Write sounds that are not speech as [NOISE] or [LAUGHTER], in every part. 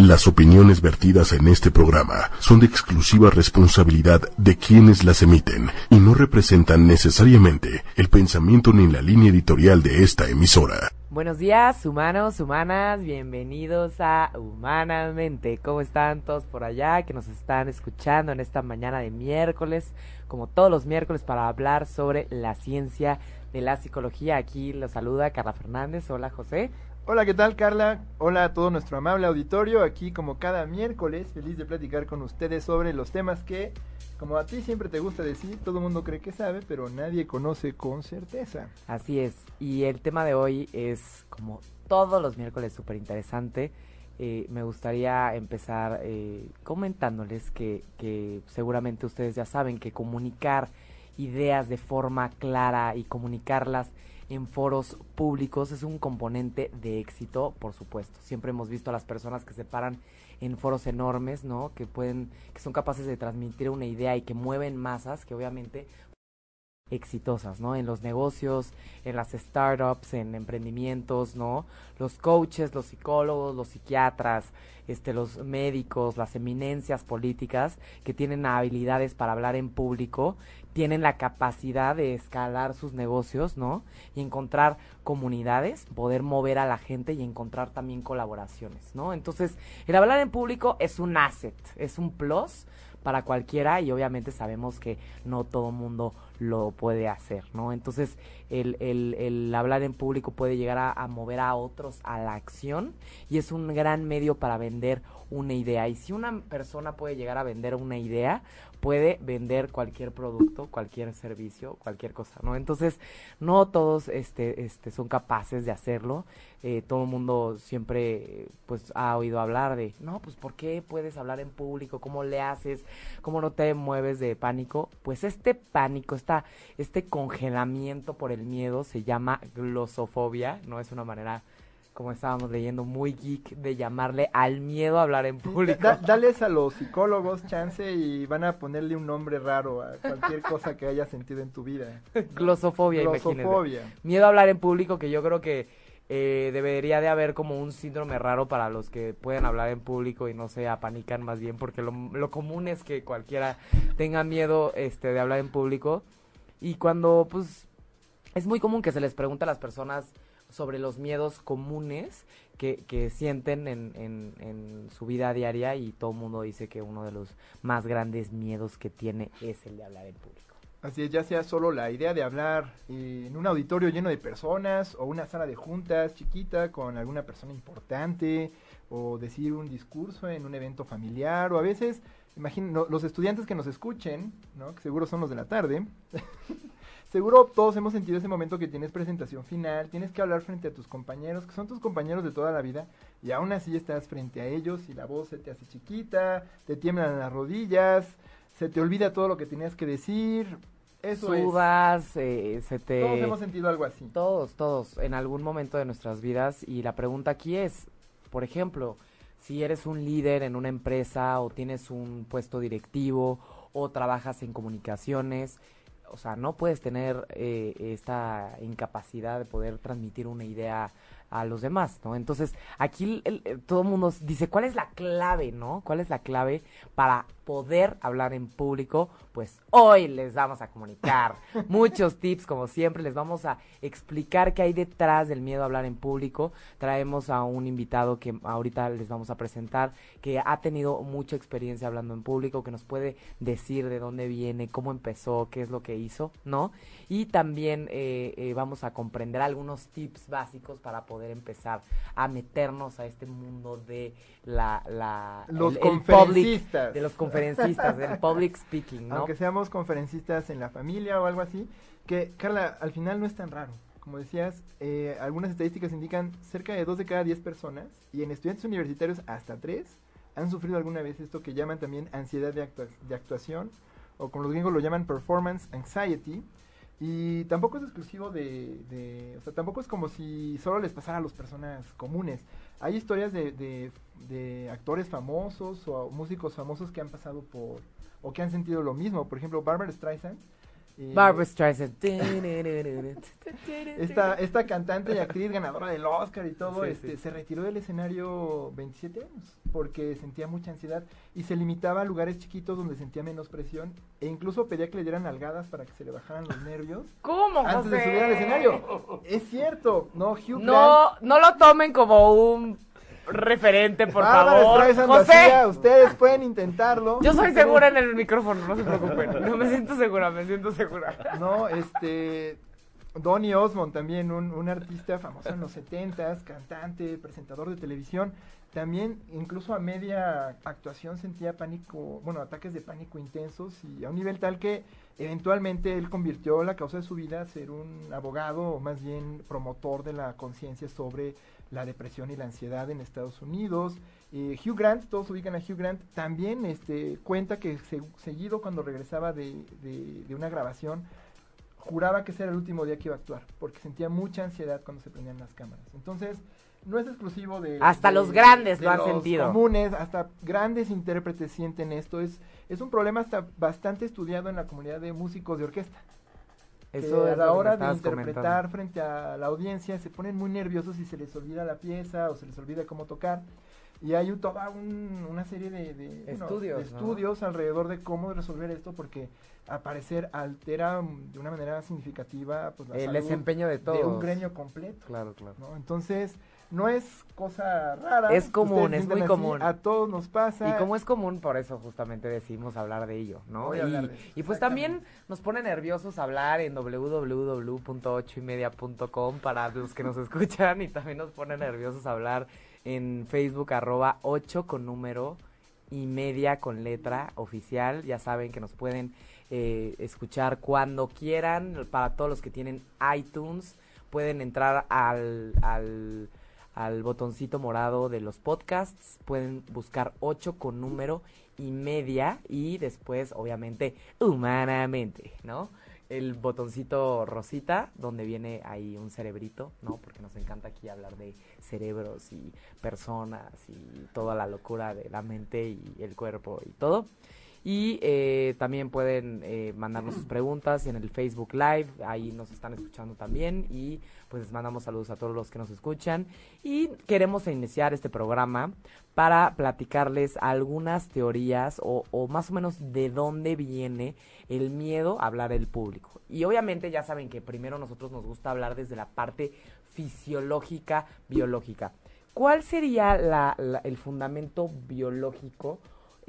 Las opiniones vertidas en este programa son de exclusiva responsabilidad de quienes las emiten y no representan necesariamente el pensamiento ni la línea editorial de esta emisora. Buenos días, humanos, humanas, bienvenidos a Humanamente. ¿Cómo están todos por allá que nos están escuchando en esta mañana de miércoles, como todos los miércoles, para hablar sobre la ciencia de la psicología? Aquí los saluda Carla Fernández. Hola, José. Hola, ¿qué tal Carla? Hola a todo nuestro amable auditorio, aquí como cada miércoles, feliz de platicar con ustedes sobre los temas que, como a ti siempre te gusta decir, todo el mundo cree que sabe, pero nadie conoce con certeza. Así es, y el tema de hoy es, como todos los miércoles, súper interesante. Eh, me gustaría empezar eh, comentándoles que, que seguramente ustedes ya saben que comunicar ideas de forma clara y comunicarlas en foros públicos es un componente de éxito, por supuesto. Siempre hemos visto a las personas que se paran en foros enormes, ¿no? Que pueden, que son capaces de transmitir una idea y que mueven masas, que obviamente exitosas, ¿no? En los negocios, en las startups, en emprendimientos, ¿no? Los coaches, los psicólogos, los psiquiatras, este, los médicos, las eminencias políticas que tienen habilidades para hablar en público, tienen la capacidad de escalar sus negocios, ¿no? Y encontrar comunidades, poder mover a la gente y encontrar también colaboraciones, ¿no? Entonces, el hablar en público es un asset, es un plus para cualquiera y obviamente sabemos que no todo mundo lo puede hacer, ¿no? Entonces, el, el, el hablar en público puede llegar a, mover a otros a la acción y es un gran medio para vender una idea. Y si una persona puede llegar a vender una idea, puede vender cualquier producto, cualquier servicio, cualquier cosa, ¿no? Entonces, no todos este, este, son capaces de hacerlo. Eh, todo el mundo siempre pues ha oído hablar de, no, pues ¿por qué puedes hablar en público? ¿Cómo le haces? ¿Cómo no te mueves de pánico? Pues este pánico, esta, este congelamiento por el miedo se llama glosofobia, no es una manera como estábamos leyendo, muy geek de llamarle al miedo a hablar en público. Da, dales a los psicólogos chance y van a ponerle un nombre raro a cualquier cosa que hayas sentido en tu vida. [LAUGHS] Glosofobia, Glosofobia. Miedo a hablar en público que yo creo que eh, debería de haber como un síndrome raro para los que pueden hablar en público y no se apanican más bien porque lo, lo común es que cualquiera tenga miedo este de hablar en público y cuando pues es muy común que se les pregunte a las personas sobre los miedos comunes que, sienten en, su vida diaria y todo el mundo dice que uno de los más grandes miedos que tiene es el de hablar en público. Así es, ya sea solo la idea de hablar en un auditorio lleno de personas o una sala de juntas chiquita con alguna persona importante o decir un discurso en un evento familiar o a veces, imagino, los estudiantes que nos escuchen, ¿no? que seguro son los de la tarde, [LAUGHS] Seguro todos hemos sentido ese momento que tienes presentación final, tienes que hablar frente a tus compañeros, que son tus compañeros de toda la vida, y aún así estás frente a ellos y la voz se te hace chiquita, te tiemblan las rodillas, se te olvida todo lo que tenías que decir. Eso Sudas, eh, se te... Todos hemos sentido algo así. Todos, todos, en algún momento de nuestras vidas. Y la pregunta aquí es, por ejemplo, si eres un líder en una empresa o tienes un puesto directivo o trabajas en comunicaciones, o sea, no puedes tener eh, esta incapacidad de poder transmitir una idea a los demás, ¿no? Entonces, aquí el, el, todo el mundo dice, ¿cuál es la clave, no? ¿Cuál es la clave para poder hablar en público? Pues hoy les vamos a comunicar [LAUGHS] muchos tips, como siempre, les vamos a explicar qué hay detrás del miedo a hablar en público. Traemos a un invitado que ahorita les vamos a presentar, que ha tenido mucha experiencia hablando en público, que nos puede decir de dónde viene, cómo empezó, qué es lo que hizo, ¿no? Y también eh, eh, vamos a comprender algunos tips básicos para poder poder empezar a meternos a este mundo de la, la los el, conferencistas el public, de los conferencistas del public speaking ¿no? aunque seamos conferencistas en la familia o algo así que Carla al final no es tan raro como decías eh, algunas estadísticas indican cerca de dos de cada diez personas y en estudiantes universitarios hasta tres han sufrido alguna vez esto que llaman también ansiedad de, actua de actuación o como los gringos lo llaman performance anxiety y tampoco es exclusivo de, o sea, tampoco es como si solo les pasara a las personas comunes. Hay historias de, de, de, actores famosos o músicos famosos que han pasado por, o que han sentido lo mismo. Por ejemplo, Barbara Streisand Barbara Streisand. [LAUGHS] esta, esta cantante y actriz ganadora del Oscar y todo, Sí, este, sí. se retiró del escenario 27 años porque sentía mucha ansiedad y se limitaba a lugares chiquitos donde sentía menos presión e incluso pedía que le dieran algadas para que se le bajaran los nervios ¿Cómo, antes de subir al escenario. Es cierto, no, Hugh Grant. No, no lo tomen como un referente, por Bárbara favor. José, ustedes pueden intentarlo. yo soy segura en el micrófono, no se preocupen. No me siento segura, me siento segura. No, este. Donny Osmond también, un, un artista famoso en los 70s, cantante, presentador de televisión. También, incluso a media actuación, sentía pánico, bueno, ataques de pánico intensos y a un nivel tal que eventualmente él convirtió la causa de su vida a ser un abogado o más bien promotor de la conciencia sobre la depresión y la ansiedad en Estados Unidos. Eh, Hugh Grant, todos ubican a Hugh Grant, también este, cuenta que se- seguido cuando regresaba de, de- de una grabación, juraba que ese era el último día que iba a actuar, porque sentía mucha ansiedad cuando se prendían las cámaras. Entonces, no es exclusivo de... Hasta de- los grandes de lo han los sentido. comunes, hasta grandes intérpretes sienten esto. Es, es un problema hasta bastante estudiado en la comunidad de músicos de orquesta. Que Eso a es la que hora de interpretar comentando. frente a la audiencia se ponen muy nerviosos y se les olvida la pieza o se les olvida cómo tocar. Y hay un- toda un- una serie de, de, bueno, Estudios, de ¿no? estudios alrededor de cómo resolver esto porque al parecer altera mm, de una manera significativa pues, la El salud desempeño de de todos. un gremio completo. Claro, claro. ¿no? Entonces, no es cosa rara. Es común, es muy así, común. A todos nos pasa. Y como es común, por eso justamente decidimos hablar de ello, ¿no? Y, hablar de eso, y pues también nos pone nerviosos hablar en www.ochoymedia.com para los que nos escuchan y también nos pone nerviosos hablar en Facebook arroba 8 con número y media con letra oficial. Ya saben que nos pueden eh, escuchar cuando quieran. Para todos los que tienen iTunes, pueden entrar al, al, al botoncito morado de los podcasts. Pueden buscar 8 con número y media y después, obviamente, humanamente, ¿no? El botoncito rosita, donde viene ahí un cerebrito, ¿no? Porque nos encanta aquí hablar de cerebros y personas y toda la locura de la mente y el cuerpo y todo. Y eh, también pueden eh, mandarnos sus preguntas en el Facebook Live, ahí nos están escuchando también y pues les mandamos saludos a todos los que nos escuchan y queremos iniciar este programa para platicarles algunas teorías o, más o menos de dónde viene el miedo a hablar el público. Y obviamente ya saben que primero nosotros nos gusta hablar desde la parte fisiológica, biológica. ¿Cuál sería la- el fundamento biológico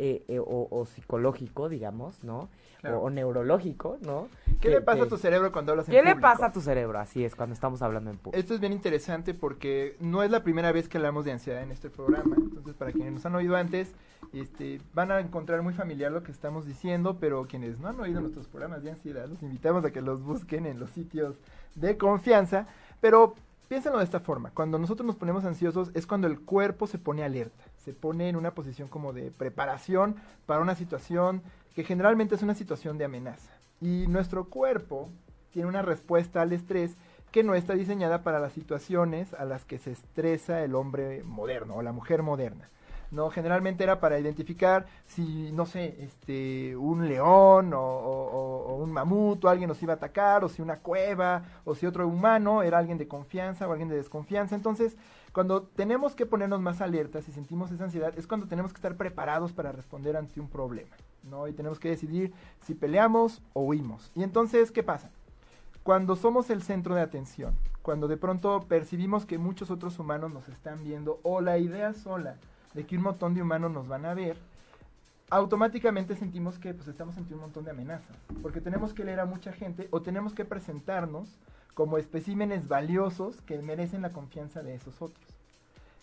eh, eh, o, o psicológico, digamos, ¿no? Claro. O, o neurológico, ¿no? ¿Qué Que- le pasa que- a tu cerebro cuando hablas en ¿Qué le público? pasa a tu cerebro? Así es, cuando estamos hablando en público. Esto es bien interesante porque no es la primera vez que hablamos de ansiedad en este programa. Entonces, para quienes nos han oído antes, este, van a encontrar muy familiar lo que estamos diciendo, pero quienes no han oído nuestros programas de ansiedad, los invitamos a que los busquen en los sitios de confianza. Pero piénsenlo de esta forma. Cuando nosotros nos ponemos ansiosos es cuando el cuerpo se pone alerta, se pone en una posición como de preparación para una situación que generalmente es una situación de amenaza. Y nuestro cuerpo tiene una respuesta al estrés que no está diseñada para las situaciones a las que se estresa el hombre moderno o la mujer moderna. No, generalmente era para identificar si, no sé, este, un león o, o- un mamut o alguien nos iba a atacar, o si una cueva, o si otro humano era alguien de confianza o alguien de desconfianza. Entonces, cuando tenemos que ponernos más alertas y sentimos esa ansiedad, es cuando tenemos que estar preparados para responder ante un problema, ¿no? Y tenemos que decidir si peleamos o huimos. Y entonces, ¿qué pasa? Cuando somos el centro de atención, cuando de pronto percibimos que muchos otros humanos nos están viendo, o la idea sola de que un montón de humanos nos van a ver, automáticamente sentimos que pues estamos ante un montón de amenazas, porque tenemos que leer a mucha gente o tenemos que presentarnos como especímenes valiosos que merecen la confianza de esos otros.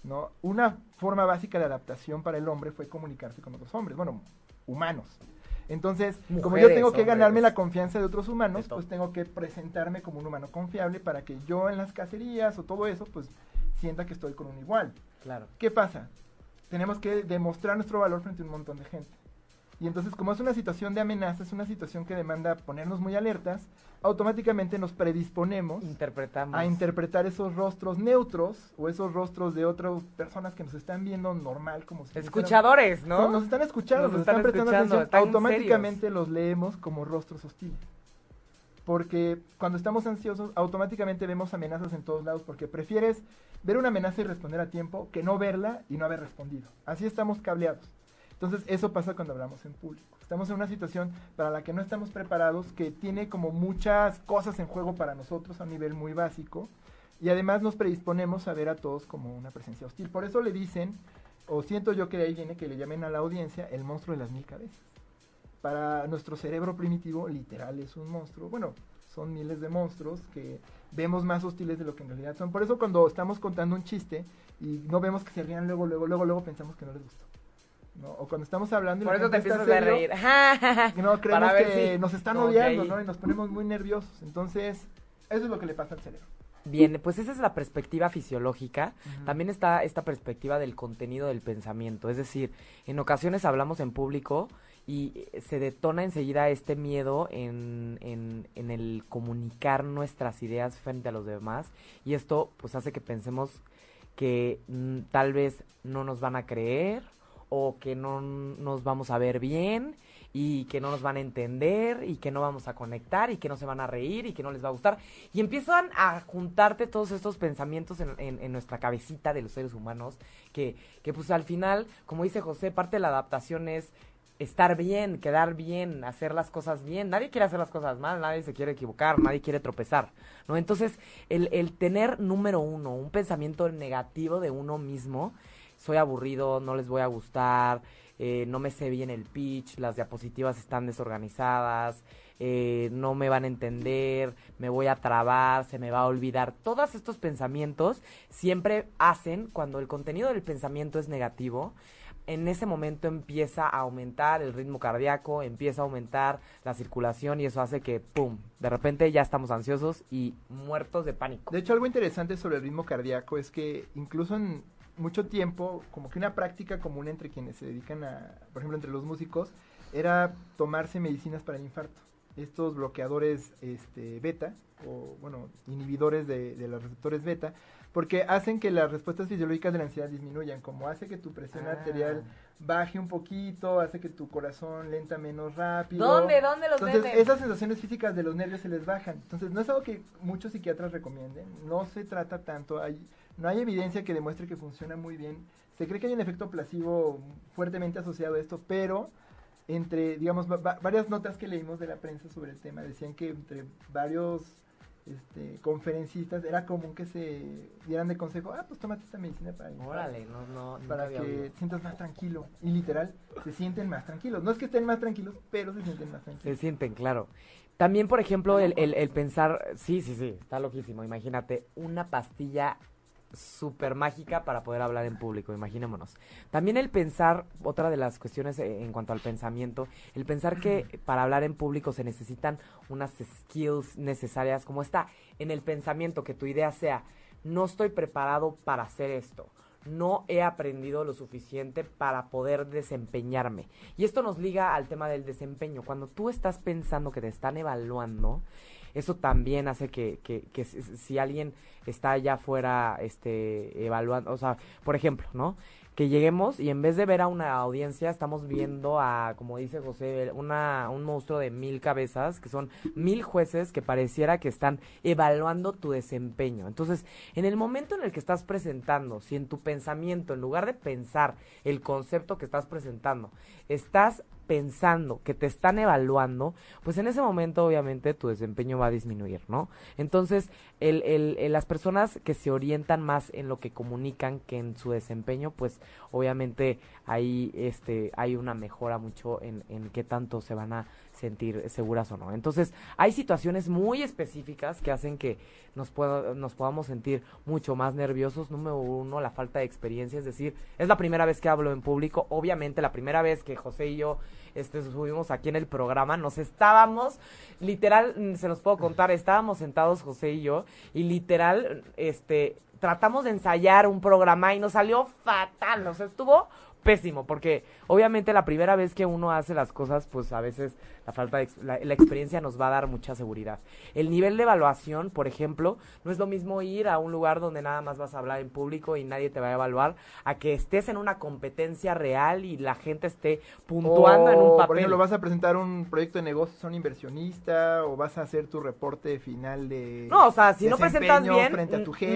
¿no? Una forma básica de adaptación para el hombre fue comunicarse con otros hombres, bueno, humanos. Entonces, como yo tengo que ganarme hombres. la confianza de otros humanos, De pues tengo que presentarme como un humano confiable para que yo en las cacerías o todo eso, pues sienta que estoy con un igual. Claro. ¿Qué pasa? Tenemos que demostrar nuestro valor frente a un montón de gente. Y entonces, como es una situación de amenaza, es una situación que demanda ponernos muy alertas, automáticamente nos predisponemos Interpretamos. a interpretar esos rostros neutros o esos rostros de otras personas que nos están viendo normal como si Escuchadores, fueran- ¿no? Nos están escuchando, Nos nos, están están, prestando escuchando, atención. están Automáticamente los leemos como rostros hostiles. porque cuando estamos ansiosos automáticamente vemos amenazas en todos lados porque prefieres ver una amenaza y responder a tiempo que no verla y no haber respondido. Así estamos cableados. Entonces eso pasa cuando hablamos en público. Estamos en una situación para la que no estamos preparados, que tiene como muchas cosas en juego para nosotros a un nivel muy básico y además nos predisponemos a ver a todos como una presencia hostil. Por eso le dicen, o siento yo que de ahí viene que le llamen a la audiencia el monstruo de las mil cabezas para nuestro cerebro primitivo literal es un monstruo. Bueno, son miles de monstruos que vemos más hostiles de lo que en realidad son. Por eso cuando estamos contando un chiste y no vemos que se rían luego, luego, luego, luego pensamos que no les gustó. ¿No? O cuando estamos hablando y Por eso te empiezas a reír. [LAUGHS] no, creemos que nos están odiando, ¿no? Y nos ponemos muy nerviosos. Entonces, eso es lo que le pasa al cerebro. Bien, pues esa es la perspectiva fisiológica. También está esta perspectiva del contenido del pensamiento. Es decir, en ocasiones hablamos en público y se detona enseguida este miedo en, en, en, el comunicar nuestras ideas frente a los demás y esto pues hace que pensemos que mm, tal vez no nos van a creer o que no nos vamos a ver bien y que no nos van a entender y que no vamos a conectar y que no se van a reír y que no les va a gustar. Y empiezan a juntarte todos estos pensamientos en, en, en nuestra cabecita de los seres humanos que, que pues al final, como dice José, parte de la adaptación es estar bien, quedar bien, hacer las cosas bien. Nadie quiere hacer las cosas mal, nadie se quiere equivocar, nadie quiere tropezar, ¿no? Entonces, el, el tener, número uno, un pensamiento negativo de uno mismo, soy aburrido, no les voy a gustar, eh, no me sé bien el pitch, las diapositivas están desorganizadas, eh, no me van a entender, me voy a trabar, se me va a olvidar. Todos estos pensamientos siempre hacen, cuando el contenido del pensamiento es negativo, en ese momento empieza a aumentar el ritmo cardíaco, empieza a aumentar la circulación y eso hace que, ¡pum!, de repente ya estamos ansiosos y muertos de pánico. De hecho, algo interesante sobre el ritmo cardíaco es que incluso en mucho tiempo, como que una práctica común entre quienes se dedican a, por ejemplo, entre los músicos, era tomarse medicinas para el infarto. Estos bloqueadores este, beta, o bueno, inhibidores de, de los receptores beta, porque hacen que las respuestas fisiológicas de la ansiedad disminuyan, como hace que tu presión ah. arterial baje un poquito, hace que tu corazón lenta menos rápido. ¿Dónde? ¿Dónde los Entonces, esas sensaciones físicas de los nervios se les bajan. Entonces, no es algo que muchos psiquiatras recomienden, no se trata tanto, hay, no hay evidencia que demuestre que funciona muy bien. Se cree que hay un efecto placebo fuertemente asociado a esto, pero entre, digamos, varias notas que leímos de la prensa sobre el tema decían que entre varios este, conferencistas, era común que se dieran de consejo, ah, pues tómate esta medicina para, Órale, no, no, para que sientas más tranquilo. Y literal, se sienten más tranquilos. No es que estén más tranquilos, pero se sienten más tranquilos. Se sienten, claro. También, por ejemplo, el, el, el pensar, sí, sí, sí, está loquísimo. Imagínate una pastilla súper mágica para poder hablar en público, imaginémonos. También el pensar, otra de las cuestiones eh, en cuanto al pensamiento, el pensar que para hablar en público se necesitan unas skills necesarias, como está en el pensamiento, que tu idea sea, no estoy preparado para hacer esto, no he aprendido lo suficiente para poder desempeñarme. Y esto nos liga al tema del desempeño. Cuando tú estás pensando que te están evaluando, eso también hace que, que, que si alguien está allá afuera este, evaluando, o sea, por ejemplo, ¿no? que lleguemos y en vez de ver a una audiencia estamos viendo a, como dice José, una, un monstruo de mil cabezas, que son mil jueces que pareciera que están evaluando tu desempeño. Entonces, en el momento en el que estás presentando, si en tu pensamiento, en lugar de pensar el concepto que estás presentando, estás pensando que te están evaluando, pues en ese momento obviamente tu desempeño va a disminuir, ¿no? Entonces, el, el, las personas que se orientan más en lo que comunican que en su desempeño, pues obviamente ahí este, hay una mejora mucho en, en qué tanto se van a sentir seguras o no. Entonces, hay situaciones muy específicas que hacen que nos, nos podamos sentir mucho más nerviosos. Número uno, la falta de experiencia, es decir, es la primera vez que hablo en público. Obviamente, la primera vez que José y yo este, subimos aquí en el programa, nos estábamos, literal, mm, se los puedo contar, estábamos sentados José y yo, y literal, este, tratamos de ensayar un programa y nos salió fatal, nos estuvo pésimo, porque obviamente la primera vez que uno hace las cosas, pues a veces la falta de la, experiencia nos va a dar mucha seguridad. El nivel de evaluación, por ejemplo, no es lo mismo ir a un lugar donde nada más vas a hablar en público y nadie te va a evaluar, a que estés en una competencia real y la gente esté puntuando en un papel. Por ejemplo, vas a presentar un proyecto de negocio a un inversionista o vas a hacer tu reporte final de No, o sea, si no presentas bien,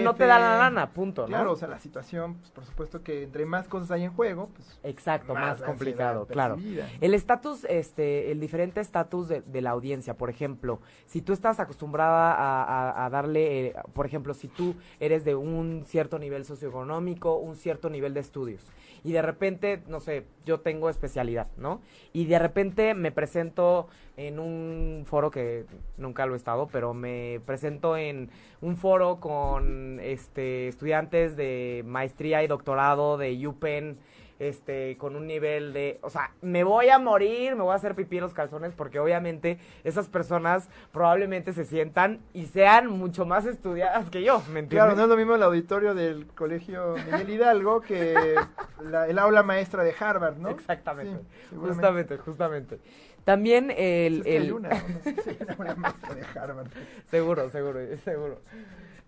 no te da la lana, punto, Claro, o sea, la situación, pues por supuesto que entre más cosas hay en juego, pues Exacto, más, complicado, claro. El estatus, este, el diferente estatus de, la audiencia, por ejemplo, si tú estás acostumbrada a, darle, eh, por ejemplo, si tú eres de un cierto nivel socioeconómico, un cierto nivel de estudios, y de repente, no sé, yo tengo especialidad, ¿no? Y de repente me presento en un foro que nunca lo he estado, pero me presento en un foro con este estudiantes de maestría y doctorado de UPenn este, con un nivel de, o sea, me voy a morir, me voy a hacer pipí en los calzones, porque obviamente esas personas probablemente se sientan y sean mucho más estudiadas que yo, ¿me entiendes? Claro, no es lo mismo el auditorio del colegio Miguel Hidalgo que [LAUGHS] el aula maestra de Harvard, ¿no? Exactamente, justamente, justamente. También el... el... Hay una, [LAUGHS] maestra de Harvard. [LAUGHS] seguro, seguro, seguro.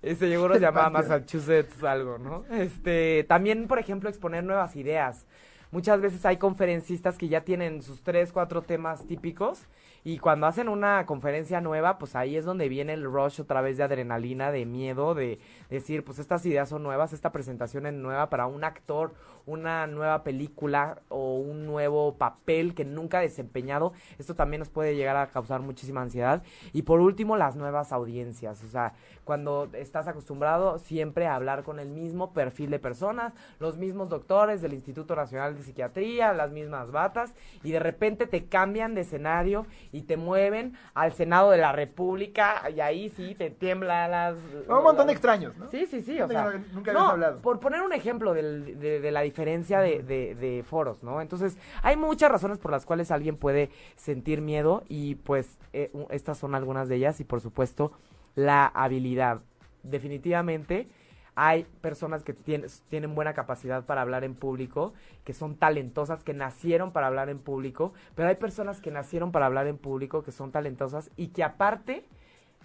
Ese seguro se llama Massachusetts algo, ¿no? Este, también, por ejemplo, exponer nuevas ideas. Muchas veces hay conferencistas que ya tienen sus tres, cuatro temas típicos y cuando hacen una conferencia nueva, pues ahí es donde viene el rush otra vez de adrenalina, de miedo, de decir, pues estas ideas son nuevas, esta presentación es nueva para un actor, una nueva película o un nuevo papel que nunca ha desempeñado. Esto también nos puede llegar a causar muchísima ansiedad. Y por último, las nuevas audiencias. O sea, cuando estás acostumbrado siempre a hablar con el mismo perfil de personas, los mismos doctores del Instituto Nacional de Psiquiatría, las mismas batas, y de repente te cambian de escenario y te mueven al Senado de la República y ahí sí te tiemblan las... Un montón de extraños, ¿no? Sí, sí, sí. O sea, nunca no, hablado. Por poner un ejemplo de, de, la diferencia de, de, foros, ¿no? Entonces, hay muchas razones por las cuales alguien puede sentir miedo y pues eh, estas son algunas de ellas y por supuesto la habilidad. Definitivamente hay personas que tienen, buena capacidad para hablar en público, que son talentosas, que nacieron para hablar en público, pero hay personas que nacieron para hablar en público, que son talentosas y que aparte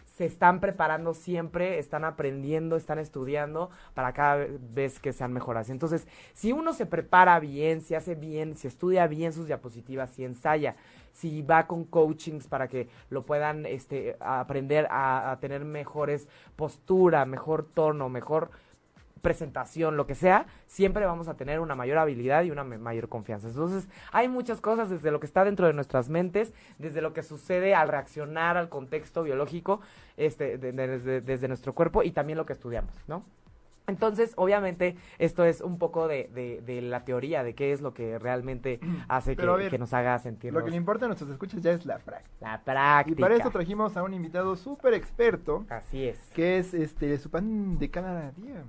se están preparando siempre, están aprendiendo, están estudiando para cada vez que sean mejoras. Entonces, si uno se prepara bien, si hace bien, si estudia bien sus diapositivas, si ensaya, si va con coachings para que lo puedan este, aprender a, tener mejores postura, mejor tono, mejor presentación, lo que sea, siempre vamos a tener una mayor habilidad y una mayor confianza. Entonces, hay muchas cosas desde lo que está dentro de nuestras mentes, desde lo que sucede al reaccionar al contexto biológico, este, desde, desde nuestro cuerpo y también lo que estudiamos, ¿no? Entonces, obviamente, esto es un poco de, de, la teoría de qué es lo que realmente [CLEARS THROAT] hace que, nos haga sentir. Lo que le importa a nuestros escuchas ya es la práctica. La práctica. Y para eso trajimos a un invitado súper experto. Así es. Que es este su pan de cada día.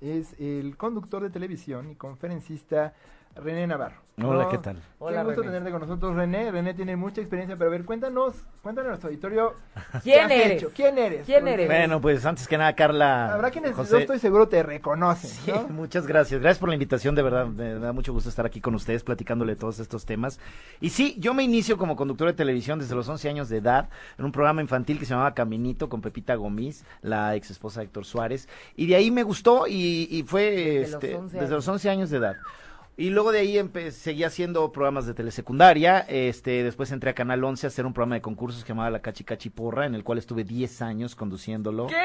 Es el conductor de televisión y conferencista René Navarro. Hola, ¿qué tal? Hola, Qué gusto tenerte con nosotros, René. René tiene mucha experiencia, pero a ver, cuéntanos, cuéntanos a nuestro auditorio. [LAUGHS] ¿Quién eres? ¿Quién eres? ¿Quién eres? Bueno, pues antes que nada, Carla. Habrá quienes yo estoy seguro te reconocen. Sí, [LAUGHS] muchas gracias. Gracias por la invitación, de verdad. Me da mucho gusto estar aquí con ustedes platicándole todos estos temas. Y sí, yo me inicio como conductor de televisión desde los 11 años de edad en un programa infantil que se llamaba Caminito con Pepita Gomis, la ex esposa de Héctor Suárez. Y de ahí me gustó y, fue este, desde los 11 años de edad. Y luego de ahí seguí haciendo programas de telesecundaria. Este, después entré a Canal 11 a hacer un programa de concursos que llamaba La Cachi Cachi Porra, en el cual estuve 10 años conduciéndolo. ¿Qué?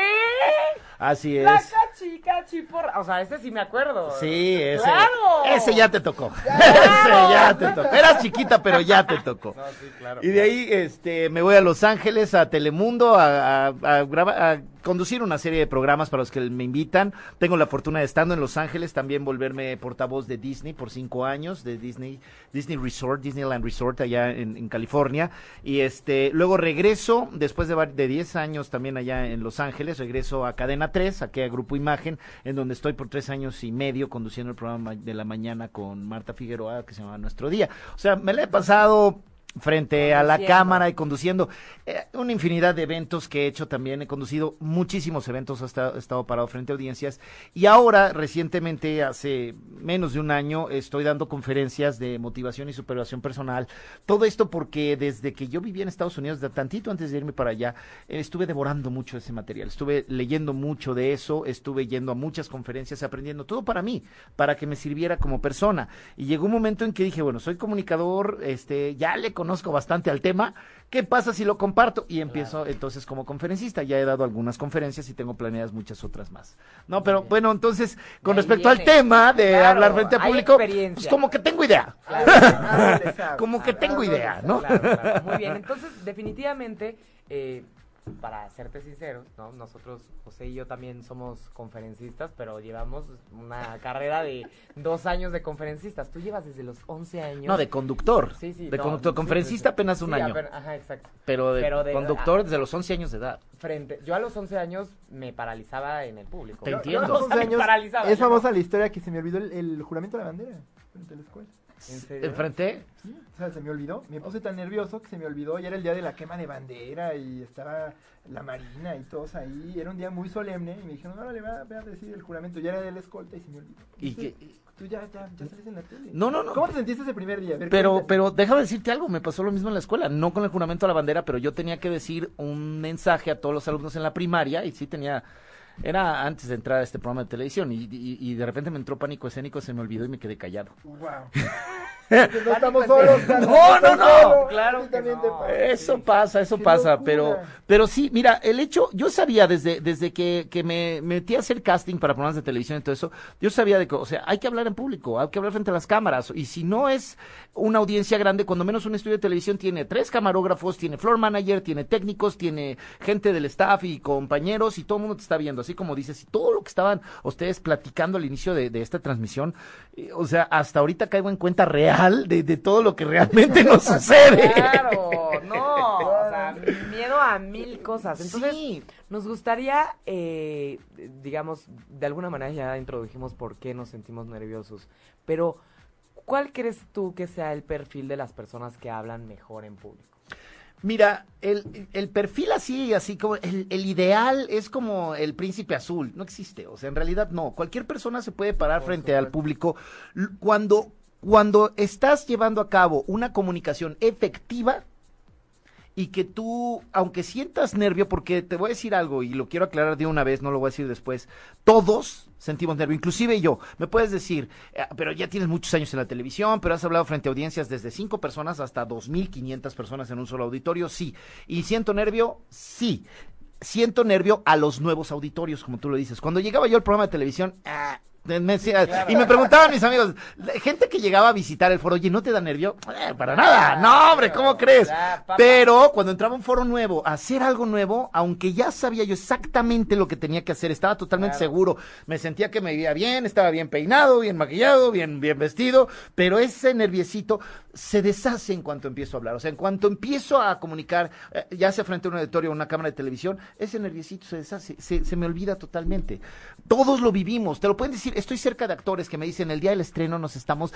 Así es. La Cachi Cachi Porra. O sea, ese sí me acuerdo. Sí, ese. ¡Claro! Ese ya te tocó. [LAUGHS] ese ya te tocó. Eras chiquita, pero ya te tocó. No, sí, claro. Y de ahí este, me voy a Los Ángeles, a Telemundo, a, a, grabar. A, conducir una serie de programas para los que me invitan. Tengo la fortuna de estando en Los Ángeles, también volverme portavoz de Disney por cinco años, de Disney, Disney Resort, Disneyland Resort allá en, California. Y este, luego regreso, después de, de 10 años también allá en Los Ángeles, regreso a Cadena 3, aquí a Grupo Imagen, en donde estoy por tres años y medio conduciendo el programa de la mañana con Marta Figueroa que se llama Nuestro Día. O sea, me la he pasado frente a la cámara y conduciendo eh, una infinidad de eventos que he hecho también. He conducido muchísimos eventos, he estado, he estado parado frente a audiencias. Y ahora, recientemente, hace menos de un año, estoy dando conferencias de motivación y superación personal. Todo esto porque desde que yo vivía en Estados Unidos, de tantito antes de irme para allá, eh, estuve devorando mucho ese material. Estuve leyendo mucho de eso, estuve yendo a muchas conferencias, aprendiendo todo para mí, para que me sirviera como persona. Y llegó un momento en que dije, bueno, soy comunicador, este, ya le conozco bastante al tema. ¿Qué pasa si lo comparto? Y empiezo entonces como conferencista. Ya he dado algunas conferencias y tengo planeadas muchas otras más. No, pero bueno, entonces, con respecto al tema de Claro, hablar frente a hay público, pues como que tengo idea. Sabe. [LAUGHS] Como que tengo idea. ¿no? Claro, claro. Muy bien, entonces definitivamente, eh, para serte sincero, ¿no? nosotros, José y yo también somos conferencistas, pero llevamos una carrera de dos años de conferencistas. Tú llevas desde los 11 años. No, de conductor. Sí, sí, de no, conductor. Conferencista sí, sí. apenas un Sí, año. Ajá, exacto. Pero de, pero de- conductor desde los 11 años de edad. Frente, yo a los 11 años me paralizaba en el público. Te Yo- entiendo. yo a los O sea, 11 me años, paralizaba, es famosa la historia que se me olvidó el, el juramento de la bandera frente a la escuela. ¿En serio? Enfrente. Sí, o sea, se me olvidó. Me puse tan nervioso que se me olvidó. Y era el día de la quema de bandera y estaba la marina y todos ahí. Era un día muy solemne. Y me dijeron, va, ve a decir el juramento. Ya era de la escolta y se me olvidó. Y tú, que- tú ya, ya, ya sales en la tele. No, no, no. ¿Cómo te sentiste ese primer día? Ver, Pero, pero déjame decirte algo, me pasó lo mismo en la escuela, no con el juramento a la bandera, pero yo tenía que decir un mensaje a todos los alumnos en la primaria y sí tenía, era antes de entrar a este programa de televisión y, y- y de repente me entró pánico escénico, se me olvidó y me quedé callado. Wow. [LAUGHS] [LAUGHS] Porque no estamos solos. [LAUGHS] No, no, no. solo. Claro que no. Eso pasa, eso Qué pasa, locura. pero, pero sí, mira, el hecho, yo sabía desde, desde que, que me metí a hacer casting para programas de televisión y todo eso, yo sabía de que, o sea, hay que hablar en público, hay que hablar frente a las cámaras, y si no es una audiencia grande, cuando menos un estudio de televisión tiene tres camarógrafos, tiene floor manager, tiene técnicos, tiene gente del staff y compañeros, y todo el mundo te está viendo, así como dices, y todo lo que estaban ustedes platicando al inicio de, de esta transmisión, eh, o sea, hasta ahorita caigo en cuenta real de, de todo lo que realmente nos sucede. Claro, no, [LAUGHS] o sea, miedo a mil cosas. Entonces, Sí. nos gustaría, eh, digamos, de alguna manera ya introdujimos por qué nos sentimos nerviosos, pero ¿cuál crees tú que sea el perfil de las personas que hablan mejor en público? Mira, el, el perfil así, así como el, el ideal es como el príncipe azul, no existe, o sea, en realidad no. Cualquier persona se puede parar Por frente al público cuando cuando estás llevando a cabo una comunicación efectiva y que tú, aunque sientas nervio, porque te voy a decir algo y lo quiero aclarar de una vez, no lo voy a decir después, todos sentimos nervio, inclusive yo. Me puedes decir, "Eh, pero ya tienes muchos años en la televisión, pero has hablado frente a audiencias desde cinco personas hasta dos mil quinientas personas en un solo auditorio, sí. ¿Y siento nervio? Sí. Siento nervio a los nuevos auditorios, como tú lo dices. Cuando llegaba yo al programa de televisión, ah, me- y me preguntaban mis amigos, gente que llegaba a visitar el foro, oye, ¿no te da nervio? "Eh, para nada, no, hombre, ¿cómo crees? Pero cuando entraba un foro nuevo, a hacer algo nuevo, aunque ya sabía yo exactamente lo que tenía que hacer, estaba totalmente Claro. seguro, me sentía que me veía bien, estaba bien peinado, bien maquillado, bien, bien vestido, pero ese nerviecito se deshace en cuanto empiezo a hablar. O sea, en cuanto empiezo a comunicar, eh, ya sea frente a un auditorio o una cámara de televisión, ese nerviecito se deshace, se, se me olvida totalmente. Todos lo vivimos, te lo pueden decir, estoy cerca de actores que me dicen, el día del estreno nos estamos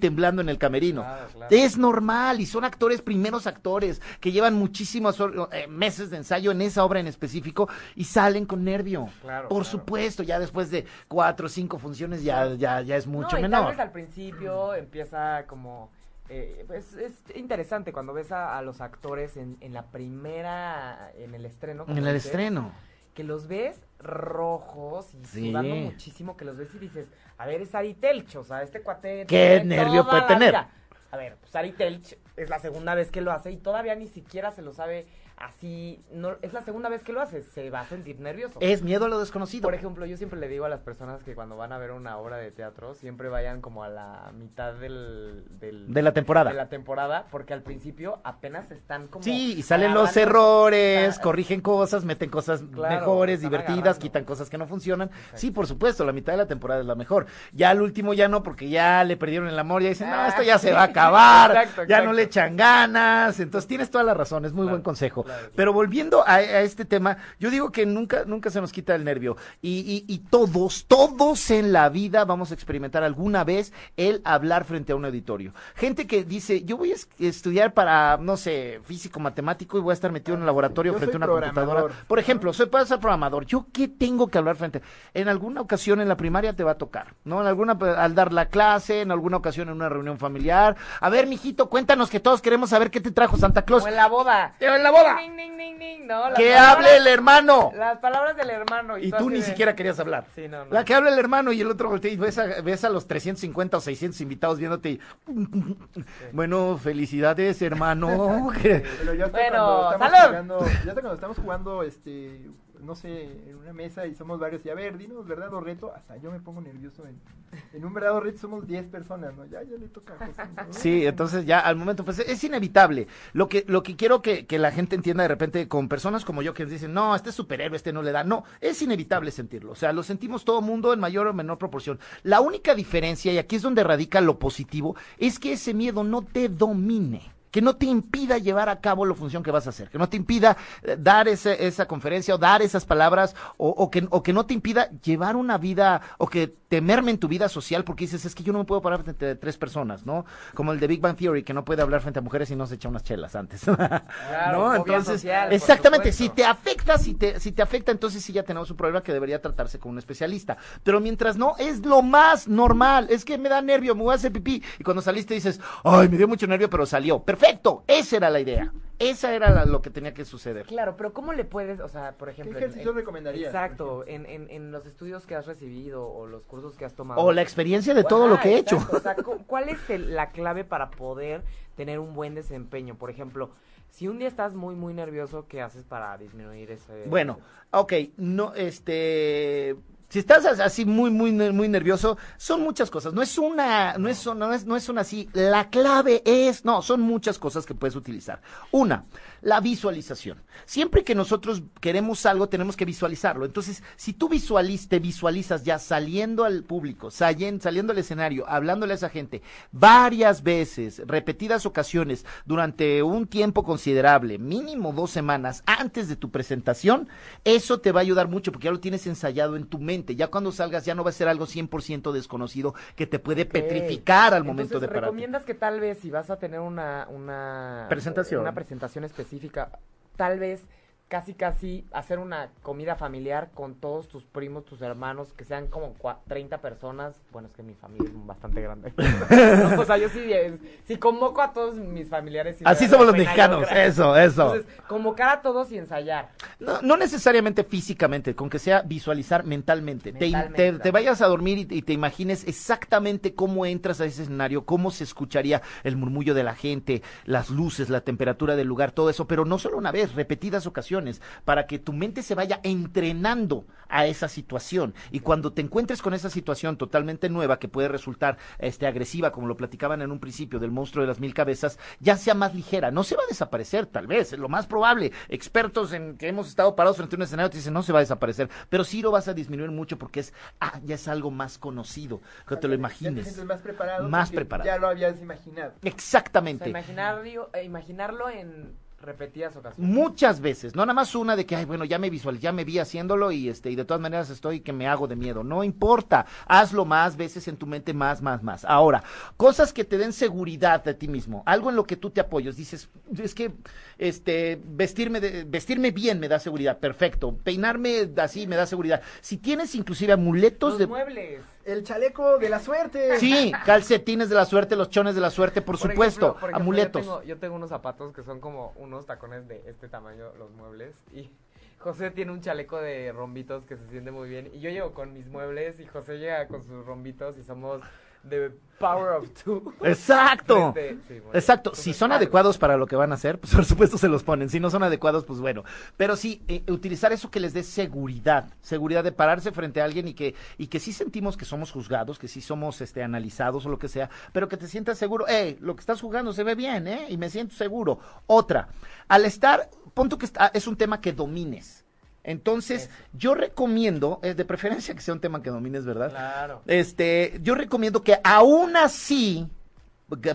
temblando en el camerino. Claro, claro. Es normal y son actores, primeros actores, que llevan muchísimos eh, meses de ensayo en esa obra en específico y salen con nervio. Claro, Por claro. supuesto, ya después de cuatro o cinco funciones ya, ya, ya es mucho no, y menor. Tal vez al principio empieza como. eh, pues es interesante cuando ves a, a los actores en, en la primera. en el estreno. como En el dices, estreno. Que los ves rojos y Sí. sudando muchísimo, que los ves y dices, a ver, es Ari Telch, o sea, este cuate. ¿Qué nervio puede tener? vida. A ver, pues Ari Telch es la segunda vez que lo hace y todavía ni siquiera se lo sabe así. No, es la segunda vez que lo hace, se va a sentir nervioso. Es miedo a lo desconocido. Por ejemplo, yo siempre le digo a las personas que cuando van a ver una obra de teatro, siempre vayan como a la mitad del, del- De la temporada. de la temporada, porque al principio apenas están como Sí, y salen los errores, Ah, corrigen cosas, meten cosas Claro, mejores, divertidas, agarrando. quitan cosas que no funcionan. Exacto. Sí, por supuesto, la mitad de la temporada es la mejor. Ya al último ya no, porque ya le perdieron el amor, ya dicen, no, Ah, esto ya se va a [LAUGHS] acabar, exacto, ya no le echan ganas. Entonces tienes toda la razón, es muy Claro. buen consejo. Pero volviendo a, a este tema, yo digo que nunca, nunca se nos quita el nervio. Y, y, y todos, todos en la vida vamos a experimentar alguna vez el hablar frente a un auditorio. Gente que dice, yo voy a es- estudiar para, no sé, físico, matemático y voy a estar metido en un laboratorio Yo frente a una computadora. Por ejemplo, soy para ser programador. ¿Yo qué tengo que hablar frente? En alguna ocasión en la primaria te va a tocar, ¿no? En alguna, al dar la clase, en alguna ocasión en una reunión familiar. A ver, mijito, cuéntanos que todos queremos saber qué te trajo Santa Claus. O en la boda. en la boda. No, Que palabras- hable el hermano. Las palabras del hermano. Y tú ni de- siquiera querías hablar. Sí, no, no. La que habla el hermano y el otro voltea y ves a, ves a los 350 o 600 invitados viéndote y... Bueno, felicidades, hermano. [LAUGHS] Pero ya hasta Bueno, cuando estamos ¡salud! jugando, ya hasta cuando estamos jugando, este, no sé, en una mesa y somos varios y a ver, dinos verdad o reto, hasta yo me pongo nervioso en, en un verdad o reto somos 10 personas, ¿no? Ya, ya le toca a José. Sí, entonces ya al momento, pues es inevitable. Lo que, lo que quiero que, que la gente entienda de repente con personas como yo que dicen, no, este es superhéroe, este no le da. No, es inevitable sentirlo. O sea, lo sentimos todo mundo en mayor o menor proporción. La única diferencia, y aquí es donde radica lo positivo, es que ese miedo no te domine. Que no te impida llevar a cabo la función que vas a hacer, que no te impida eh, dar ese- esa conferencia o dar esas palabras, o, o que, o que no te impida llevar una vida, o que te merme en tu vida social, porque dices, es que yo no me puedo parar frente a tres personas, ¿no? Como el de Big Bang Theory, que no puede hablar frente a mujeres y no se echa unas chelas antes. [LAUGHS] Claro, ¿No? Entonces, social, exactamente, si te afecta, si te, si te afecta, entonces sí ya tenemos un problema que debería tratarse con un especialista. Pero mientras no, es lo más normal. Es que me da nervio, me voy a hacer pipí. Y cuando saliste dices, ay, me dio mucho nervio, pero salió. Perfecto, esa era la idea. Esa era la- lo que tenía que suceder. Claro, pero ¿cómo le puedes, o sea, por ejemplo... ¿Qué en- ejercicio en- recomendarías, Exacto, en, en, en los estudios que has recibido o los cursos que has tomado. O la experiencia de todo lo que he hecho. O sea, cu- ¿cuál es el- la clave para poder tener un buen desempeño? Por ejemplo, si un día estás muy, muy nervioso, ¿qué haces para disminuir ese... Bueno, ok, no, este, si estás as- así muy, muy, muy nervioso, son muchas cosas. No es una, no es, no es, no es una así. La clave es, no, son muchas cosas que puedes utilizar. Una, la visualización. Siempre que nosotros queremos algo, tenemos que visualizarlo. Entonces, si tú visualiz, te visualizas ya saliendo al público, saliendo, saliendo al escenario, hablándole a esa gente varias veces, repetidas ocasiones, durante un tiempo considerable, mínimo dos semanas antes de tu presentación, eso te va a ayudar mucho porque ya lo tienes ensayado en tu mente. Ya cuando salgas ya no va a ser algo 100% desconocido que te puede petrificar al momento de pararte. ¿recomiendas que tal vez si vas a tener una, una Presentación. una presentación específica, tal vez casi casi hacer una comida familiar con todos tus primos, tus hermanos, que sean como cua- 30 personas? Bueno, es que mi familia es bastante grande. No, [LAUGHS] o sea, yo sí, eh, sí convoco a todos mis familiares. me Así somos los mexicanos, eso, eso. Entonces, convocar a todos y ensayar. No, no necesariamente físicamente, con que sea visualizar mentalmente. Te- Mentalmente, te, claro. te vayas a dormir y, y te imagines exactamente cómo entras a ese escenario, cómo se escucharía el murmullo de la gente, las luces, la temperatura del lugar, todo eso, pero no solo una vez, repetidas ocasiones, para que tu mente se vaya entrenando a esa situación. Y cuando te encuentres con esa situación totalmente nueva, que puede resultar este, agresiva, como lo platicaban en un principio del monstruo de las mil cabezas, ya sea más ligera. No se va a desaparecer, tal vez, es lo más probable. Expertos en que hemos estado parados frente a un escenario te dicen no se va a desaparecer, pero sí lo vas a disminuir mucho porque es, ah, ya es algo más conocido, que te lo Ya te imagines. más preparado. Más porque preparado. Ya lo habías imaginado. O sea, Exactamente. imaginarlo, eh, imaginarlo en repetidas ocasiones. Muchas veces, no nada más una de que, ay, bueno, ya me visual, ya me vi haciéndolo y este, y de todas maneras estoy que me hago de miedo. No importa, hazlo más veces en tu mente, más, más, más. Ahora, cosas que te den seguridad de ti mismo, algo en lo que tú te apoyes. Dices, es que, este, vestirme, de- vestirme bien me da seguridad, perfecto. Peinarme así me da seguridad. Si tienes inclusive amuletos Los de, muebles. El chaleco de la suerte. sí, calcetines de la suerte, los chones de la suerte, por, Por supuesto, ejemplo, por ejemplo, amuletos. Yo tengo, yo tengo unos zapatos que son como unos tacones de este tamaño, los muebles. Y [LAUGHS] José tiene un chaleco de rombitos que se siente muy bien. Y yo llego con mis muebles y José llega con sus rombitos y somos the power of two. [LAUGHS] Exacto. Frente- sí, bueno. Exacto, si son adecuados para lo que van a hacer, pues [LAUGHS] por supuesto se los ponen. Si no son adecuados, pues bueno. Pero sí, eh, utilizar eso que les dé seguridad, seguridad de pararse frente a alguien y que, y que sí sentimos que somos juzgados, que sí somos este, analizados o lo que sea, pero que te sientas seguro, eh, lo que estás jugando se ve bien, eh, y me siento seguro. Otra, al estar, punto que está- es un tema que domines. Entonces, yo recomiendo, de preferencia que sea un tema que domines, ¿verdad? Claro. Este, yo recomiendo que aún así,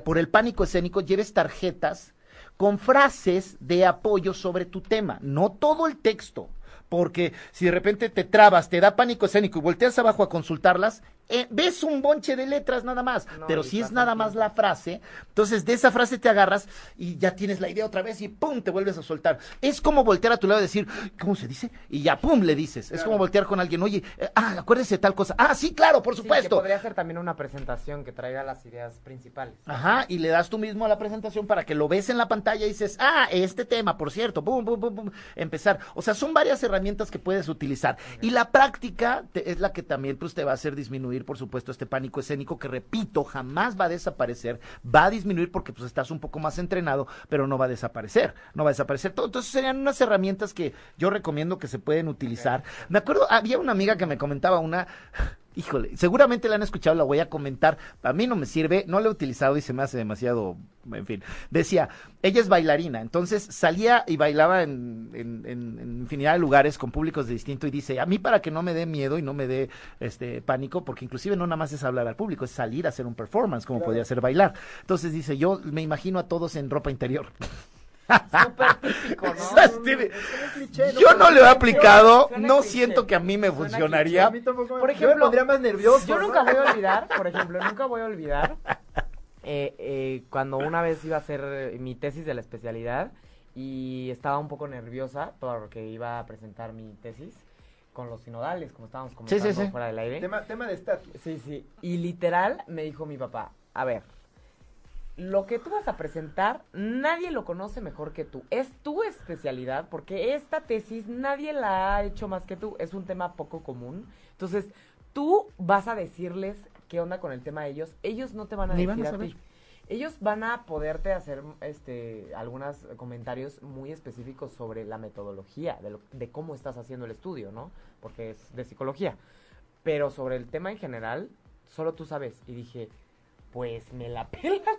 por el pánico escénico, lleves tarjetas con frases de apoyo sobre tu tema, no todo el texto porque si de repente te trabas, te da pánico escénico y volteas abajo a consultarlas, eh, ves un bonche de letras nada más, pero si es nada más la frase, entonces de esa frase te agarras y ya tienes la idea otra vez y pum, te vuelves a soltar. Es como voltear a tu lado y decir, ¿cómo se dice? Y ya pum, le dices. Es como voltear con alguien, oye, eh, ah, acuérdese de tal cosa. Ah, sí, claro, por supuesto. podría ser también una presentación que traiga las ideas principales. Ajá, y le das tú mismo a la presentación para que lo ves en la pantalla y dices, ah, este tema, por cierto, pum, pum, pum, pum, empezar. O sea, son varias herramientas que puedes utilizar. Y la práctica es la que también pues, te va a hacer disminuir, por supuesto, este pánico escénico que, repito, jamás va a desaparecer, va a disminuir porque pues estás un poco más entrenado, pero no va a desaparecer, no va a desaparecer todo. Entonces serían unas herramientas que yo recomiendo que se pueden utilizar. Me acuerdo, había una amiga que me comentaba una híjole, seguramente la han escuchado, la voy a comentar. A mí no me sirve, no la he utilizado y se me hace demasiado, en fin. Decía, ella es bailarina, entonces salía y bailaba en, en, infinidad de lugares con públicos de distinto y dice, a mí para que no me dé miedo y no me dé este pánico, porque inclusive no nada más es hablar al público, es salir a hacer un performance, como podría ser bailar. Entonces dice, yo me imagino a todos en ropa interior. Súper típico, ¿no? [LAUGHS] Yo no lo he aplicado, no siento que a mí me funcionaría. Por ejemplo, yo más nervioso. Yo nunca voy a [LAUGHS] olvidar, por ejemplo, nunca voy a olvidar eh, eh, cuando una vez iba a hacer mi tesis de la especialidad y estaba un poco nerviosa porque iba a presentar mi tesis con los sinodales, como estábamos comentando fuera del aire. Tema, tema de estatus. Sí, sí. Y literal me dijo mi papá, a ver, lo que tú vas a presentar, nadie lo conoce mejor que tú. Es tu especialidad, porque esta tesis nadie la ha hecho más que tú. Es un tema poco común. Entonces, tú vas a decirles qué onda con el tema de ellos. Ellos no te van a decir a, ti. Ellos van a poderte hacer este algunos comentarios muy específicos sobre la metodología, de, de cómo estás haciendo el estudio, ¿no? Porque es de psicología. Pero sobre el tema en general, solo tú sabes. Y dije, pues me la [LAUGHS] pelan.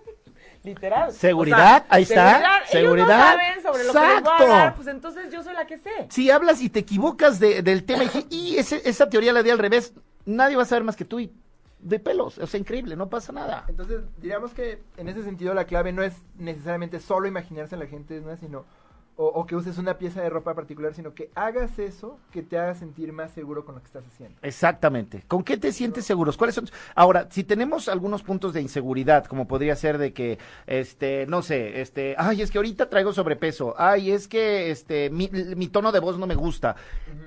Literal. Seguridad, ahí está. Seguridad. Ellos no saben sobre lo que les voy a hablar, pues entonces yo soy la que sé. Si hablas y te equivocas de, del tema y, esa teoría la di al revés, nadie va a saber más que tú y de pelos, o sea, increíble, no pasa nada. Entonces, diríamos que en ese sentido la clave no es necesariamente solo imaginarse a la gente, ¿no? sino o, que uses una pieza de ropa particular, sino que hagas eso que te haga sentir más seguro con lo que estás haciendo. Exactamente. ¿Con qué te sientes seguros? ¿Cuáles son? Ahora, si tenemos algunos puntos de inseguridad, como podría ser de que, este, no sé, este, ay, es que ahorita traigo sobrepeso, ay, es que, este, mi, tono de voz no me gusta.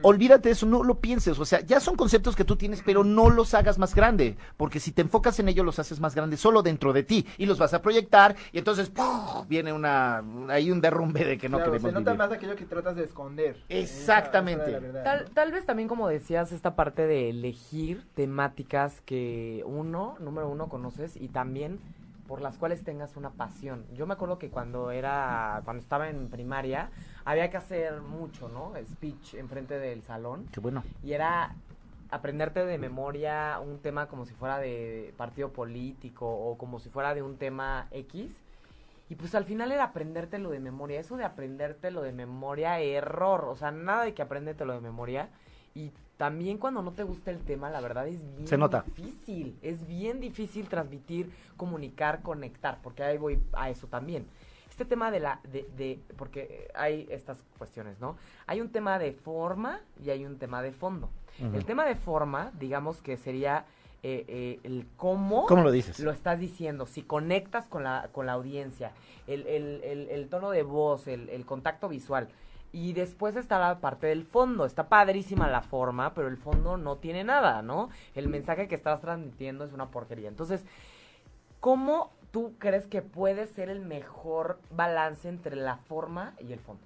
Olvídate de eso, no lo pienses. O sea, ya son conceptos que tú tienes, pero no los hagas más grande, porque si te enfocas en ello, los haces más grandes solo dentro de ti y los vas a proyectar y entonces viene una, hay un derrumbe de que no se nota más aquello que tratas de esconder. Exactamente. tal, tal vez también, como decías, esta parte de elegir temáticas que uno, número uno, conoces y también por las cuales tengas una pasión. Yo me acuerdo que cuando era, cuando estaba en primaria, había que hacer mucho, ¿no? Speech enfrente del salón. Qué bueno. Y era aprenderte de memoria un tema como si fuera de partido político o como si fuera de un tema X y pues al final era aprendértelo de memoria. Eso de aprendértelo de memoria, error. O sea, nada de que aprendértelo de memoria. Y también cuando no te gusta el tema, la verdad es bien Se nota. difícil. Es bien difícil transmitir, comunicar, conectar. Porque ahí voy a eso también. Este tema de la, de, de, porque hay estas cuestiones, ¿no? Hay un tema de forma y hay un tema de fondo. El tema de forma, digamos que sería eh, eh, el cómo, ¿Cómo lo dices? Lo estás diciendo, si conectas con la, con la audiencia, el, el, el, el tono de voz, el, contacto visual. Y después está la parte del fondo. Está padrísima la forma, pero el fondo no tiene nada, ¿no? El mensaje que estás transmitiendo es una porquería. Entonces, ¿cómo tú crees que puede ser el mejor balance entre la forma y el fondo?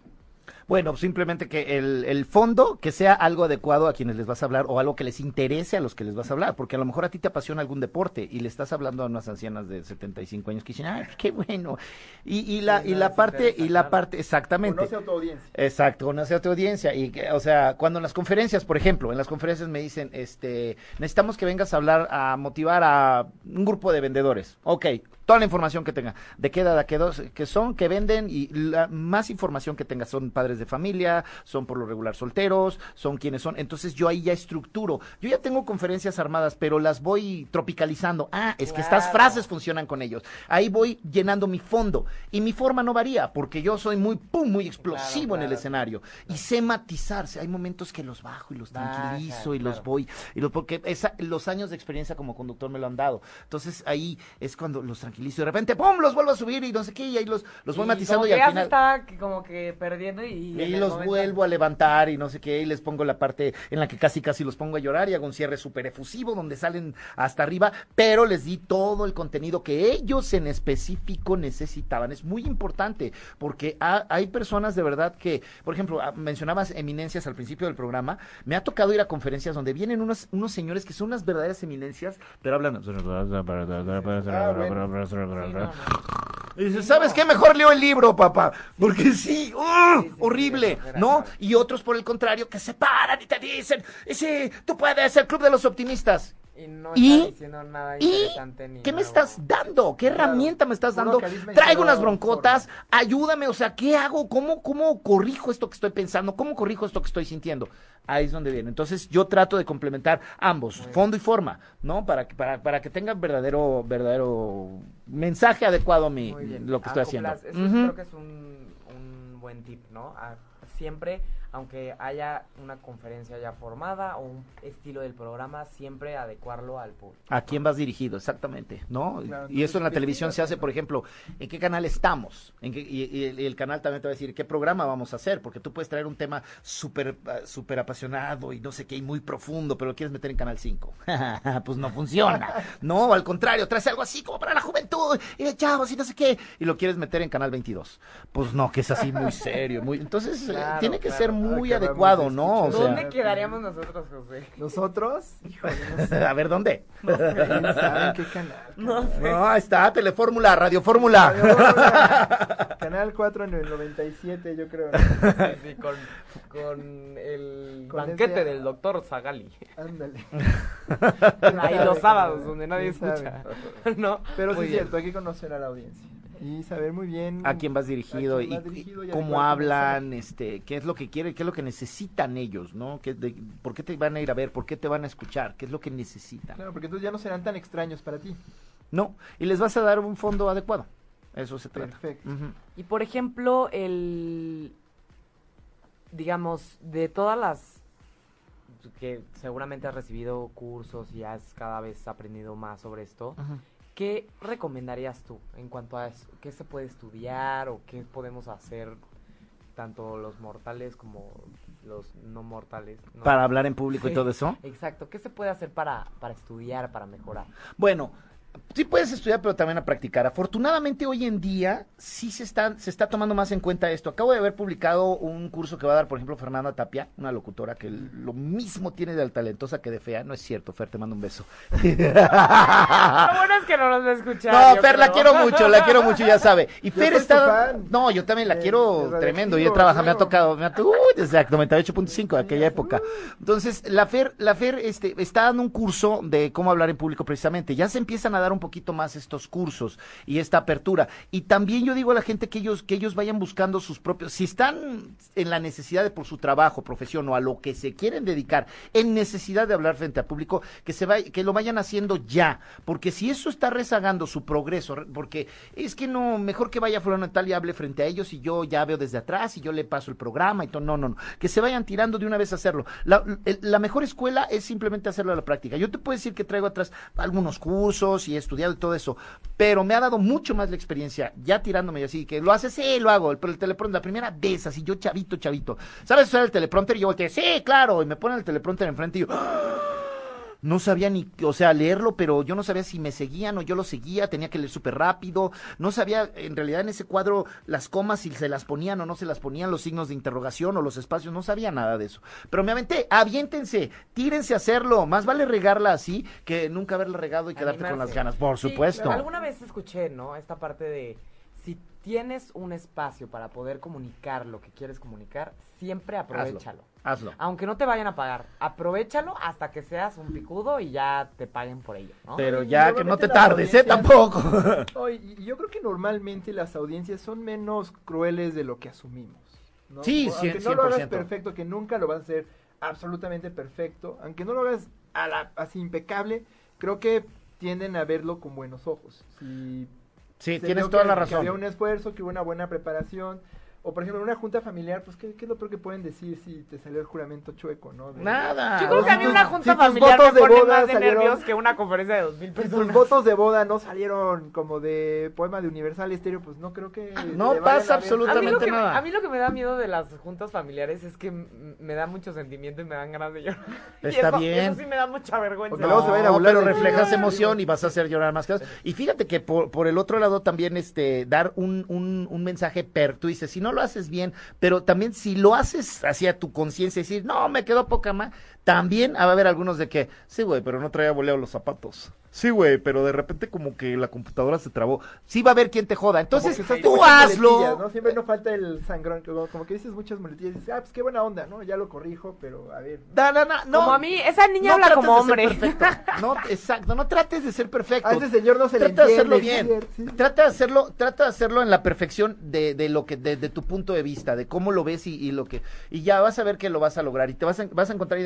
Bueno, simplemente que el, el, fondo, que sea algo adecuado a quienes les vas a hablar o algo que les interese a los que les vas a hablar, porque a lo mejor a ti te apasiona algún deporte y le estás hablando a unas ancianas de 75 años que dicen, ¡ay, qué bueno! Y, y la, y la parte, y la parte, exactamente. Conoce a tu audiencia. Exacto, conoce a tu audiencia. Y, o sea, cuando en las conferencias, por ejemplo, en las conferencias me dicen, este, necesitamos que vengas a hablar, a motivar a un grupo de vendedores. Ok, toda la información que tenga, de qué edad, qué dos, que son, que venden y la más información que tenga, son padres padres de familia, son por lo regular solteros, son quienes son. Entonces yo ahí ya estructuro. Yo ya tengo conferencias armadas, pero las voy tropicalizando. Ah, es que estas Claro. frases funcionan con ellos. Ahí voy llenando mi fondo. Y mi forma no varía, porque yo soy muy, pum, muy explosivo en el claro. escenario. Y sé matizarse. Hay momentos que los bajo y los tranquilizo y los claro. voy. Y lo, porque esa- los años de experiencia como conductor me lo han dado. Entonces ahí es cuando los tranquilizo. Y de repente, ¡pum! los vuelvo a subir y no sé qué. Y ahí los, los voy matizando como y que al ya se final. estaba que- como que perdiendo y... Y los momento- vuelvo a levantar y no sé qué, y les pongo la parte en la que casi casi los pongo a llorar y hago un cierre súper efusivo donde salen hasta arriba, pero les di todo el contenido que ellos en específico necesitaban. Es muy importante porque ha- hay personas de verdad que, por ejemplo, ah, mencionabas eminencias al principio del programa, me ha tocado ir a conferencias donde vienen unos, unos señores que son unas verdaderas eminencias, pero hablan... Sí, no, no. Y ¿sabes qué? Mejor leo el libro, papá. Porque sí, ¡uh! Sí, horrible. ¿no? Y otros, por el contrario, que se paran y te dicen, sí, tú puedes ser club de los optimistas. Y no ¿Y? está diciendo nada ¿Y interesante ni qué me estás dando? ¿Qué Claro, herramienta me estás dando? Traigo unas broncotas, ayúdame, o sea, ¿qué hago? ¿Cómo, ¿Cómo corrijo esto que estoy pensando? ¿Cómo corrijo esto que estoy sintiendo? Ahí es donde viene. Entonces yo trato de complementar ambos, fondo y forma, ¿no? Para que, para, para que tenga verdadero, verdadero mensaje adecuado a mi, lo que estoy haciendo. Eso creo que es un, un buen tip, ¿no? A- siempre, aunque haya una conferencia ya formada o un estilo del programa, siempre adecuarlo al público. ¿A quién vas dirigido? Exactamente, ¿no? Claro, y eso en la televisión se hace, por ejemplo, ¿en qué canal estamos? ¿En qué- y, y el, y el canal también te va a decir qué programa vamos a hacer, porque tú puedes traer un tema súper ah, súper apasionado y no sé qué, y muy profundo, pero lo quieres meter en Canal 5. [LAUGHS] pues no funciona. No, al contrario, traes algo así como para la juventud, y de chavos, y no sé qué, y lo quieres meter en Canal 22. Pues no, que es así muy serio, muy... Entonces, eh, Claro, tiene que claro. ser muy Acabamos de adecuado, ¿no? O sea, ¿Dónde quedaríamos nosotros, José? ¿Nosotros? Híjole, no [LAUGHS] sé. a ver, ¿dónde? ¿Quién sabe en qué canal? No sé. No, ahí está, Telefórmula, Radio Fórmula. [LAUGHS] Canal 4 en el 97, yo creo. Sí, sí, con, con el Con banquete ese- del doctor Zagali. Ándale. [LAUGHS] Ahí los sábados, donde nadie ¿Quién escucha. sabe? ¿No? Pero sí Muy es bien. cierto, hay que conocer a la audiencia. Y saber muy bien a quién vas dirigido y, vas dirigido y y cómo hablan, este, qué es lo que quieren, qué es lo que necesitan ellos, ¿no? ¿Qué, de- ¿Por qué te van a ir a ver? ¿Por qué te van a escuchar? ¿Qué es lo que necesitan? Claro, porque entonces ya no serán tan extraños para ti. No, y les vas a dar un fondo adecuado. Eso se trata. Perfecto. Y por ejemplo, el. Digamos, de todas las. que seguramente has recibido cursos y has cada vez aprendido más sobre esto, Ujú. ¿Qué recomendarías tú en cuanto a eso? ¿Qué se puede estudiar o qué podemos hacer tanto los mortales como los no mortales? ¿no? Para hablar en público y todo eso. [LAUGHS] Exacto, ¿qué se puede hacer para, para estudiar, para mejorar? Bueno, sí puedes estudiar, pero también a practicar. Afortunadamente hoy en día sí se está, se está tomando más en cuenta esto. Acabo de haber publicado un curso que va a dar, por ejemplo, Fernanda Tapia, una locutora que lo mismo tiene de talentosa que de fea. No es cierto, Fer, te mando un beso. Lo bueno es que no nos va a escuchar. No, yo Fer, la quiero mucho, la quiero mucho, ya sabe. Y Yo Fer está... No, yo también la Eh, quiero tremendo. Y he trabajado, me ha tocado, me ha to- uy, exacto, 98.5 de aquella época. Entonces, la Fer, la Fer este, está dando un curso de cómo hablar en público precisamente. Ya se empiezan a dar un poquito más estos cursos y esta apertura. Y también yo digo a la gente que ellos, que ellos vayan buscando sus propios, si están en la necesidad de por su trabajo, profesión o a lo que se quieren dedicar, en necesidad de hablar frente al público, que se vaya, que lo vayan haciendo ya. Porque si eso está rezagando su progreso, re- porque es que no, mejor que vaya fulano tal y hable frente a ellos y yo ya veo desde atrás y yo le paso el programa y todo. No, no, no. Que se vayan tirando de una vez a hacerlo. La mejor escuela es simplemente hacerlo a la práctica. Yo te puedo decir que traigo atrás algunos cursos he estudiado y todo eso, pero me ha dado mucho más la experiencia ya tirándome y así, que lo haces, sí, lo hago, pero el teleprompter, la primera vez, así yo chavito, chavito. ¿Sabes usar el teleprompter? Y yo volteé, sí, claro, y me ponen el teleprompter enfrente y yo... No sabía ni, o sea, leerlo, pero yo no sabía si me seguían o yo lo seguía, tenía que leer súper rápido, no sabía en realidad en ese cuadro las comas si se las ponían o no se las ponían, los signos de interrogación o los espacios, no sabía nada de eso. Pero me aventé, aviéntense, tírense a hacerlo, más vale regarla así que nunca haberla regado y quedarte con las ganas, por Sí, supuesto. alguna vez escuché, ¿no? Esta parte de si tienes un espacio para poder comunicar lo que quieres comunicar, siempre aprovechalo. Hazlo. Aunque no te vayan a pagar, aprovechalo hasta que seas un picudo y ya te paguen por ello, ¿no? Pero ya que no te tardes, ¿eh? Tampoco. [LAUGHS] No, y, y yo creo que normalmente las audiencias son menos crueles de lo que asumimos. ¿no? Sí, cien- aunque no lo hagas 100%. perfecto, que nunca lo vas a hacer absolutamente perfecto, aunque no lo hagas a la- así impecable, creo que tienden a verlo con buenos ojos. Si Sí, tienes toda que- la que razón. había un esfuerzo, que hubo una buena preparación. O por ejemplo, en una junta familiar, pues ¿qué, qué es lo peor que pueden decir si te salió el juramento chueco, no? De- Nada. Yo creo que a mí una si junta tus familiar votos me de pone boda más de salieron- nervios que una conferencia de dos mil Si tus votos de boda no salieron como de poema de Universal Estéreo, pues no creo que... No le vayan pasa A absolutamente que, nada. a mí lo que me da miedo de las juntas familiares es que me da mucho sentimiento y me dan ganas de llorar. [LAUGHS] Y Está eso, bien. Eso sí me da mucha vergüenza. Porque luego se vayan a No, burlar pero reflejas emoción y vas a hacer llorar más cosas. Y fíjate que por, por el otro lado también este dar un, un, un mensaje per, tú dices, si no lo haces bien, pero también si lo haces hacia tu conciencia decir, no, me quedó poca más, también va a haber algunos de que, sí, güey, pero no traía voleo los zapatos. Sí, güey, pero de repente como que la computadora se trabó. Sí va a haber quien te joda. Entonces, tú hazlo. ¿no? Siempre no falta el sangrón, como, como que dices muchas muletillas y dices, ah, pues qué buena onda, ¿no? Ya lo corrijo, pero a ver. Da, da, da, no, Como a mí, esa niña no habla como hombre. perfecto. [LAUGHS] No, exacto, no trates de ser perfecto. A ese señor no se le trata de entiende. hacerlo bien. Sí. Trata de hacerlo, trata de hacerlo en la perfección de, de lo que, de, de tu punto de vista, de cómo lo ves y, y lo que, y ya vas a ver que lo vas a lograr y te vas a, vas a encontrar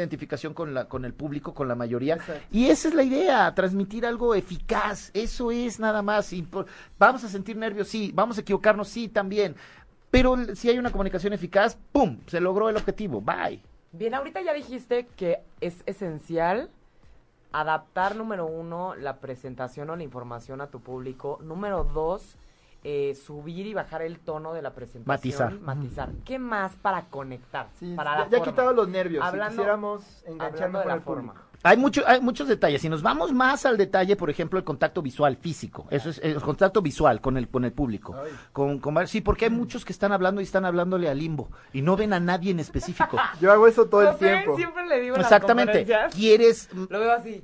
con la, con el público, con la mayoría. Exacto. Y esa es la idea, transmitir algo eficaz. Eso es nada más. Y por- vamos a sentir nervios, sí. Vamos a equivocarnos, sí, también. Pero si hay una comunicación eficaz, ¡pum! Se logró el objetivo. Bye. Bien, ahorita ya dijiste que es esencial adaptar, número uno, la presentación o la información a tu público. Número dos, eh, subir y bajar el tono de la presentación. Matizar. Matizar. ¿Qué más para conectar? Sí, para ya, la ya he forma? quitado los nervios. Hablando- si quisiéramos engancharnos de la forma. público. Hay, mucho, hay muchos detalles. Si nos vamos más al detalle, por ejemplo, el contacto visual físico. Eso es el contacto visual con el, con el público. Con, con- sí, porque hay muchos que están hablando y están hablándole al limbo y no ven a nadie en específico. [LAUGHS] Yo hago eso todo el tiempo. siempre le digo las Exactamente. Quieres. Lo veo así.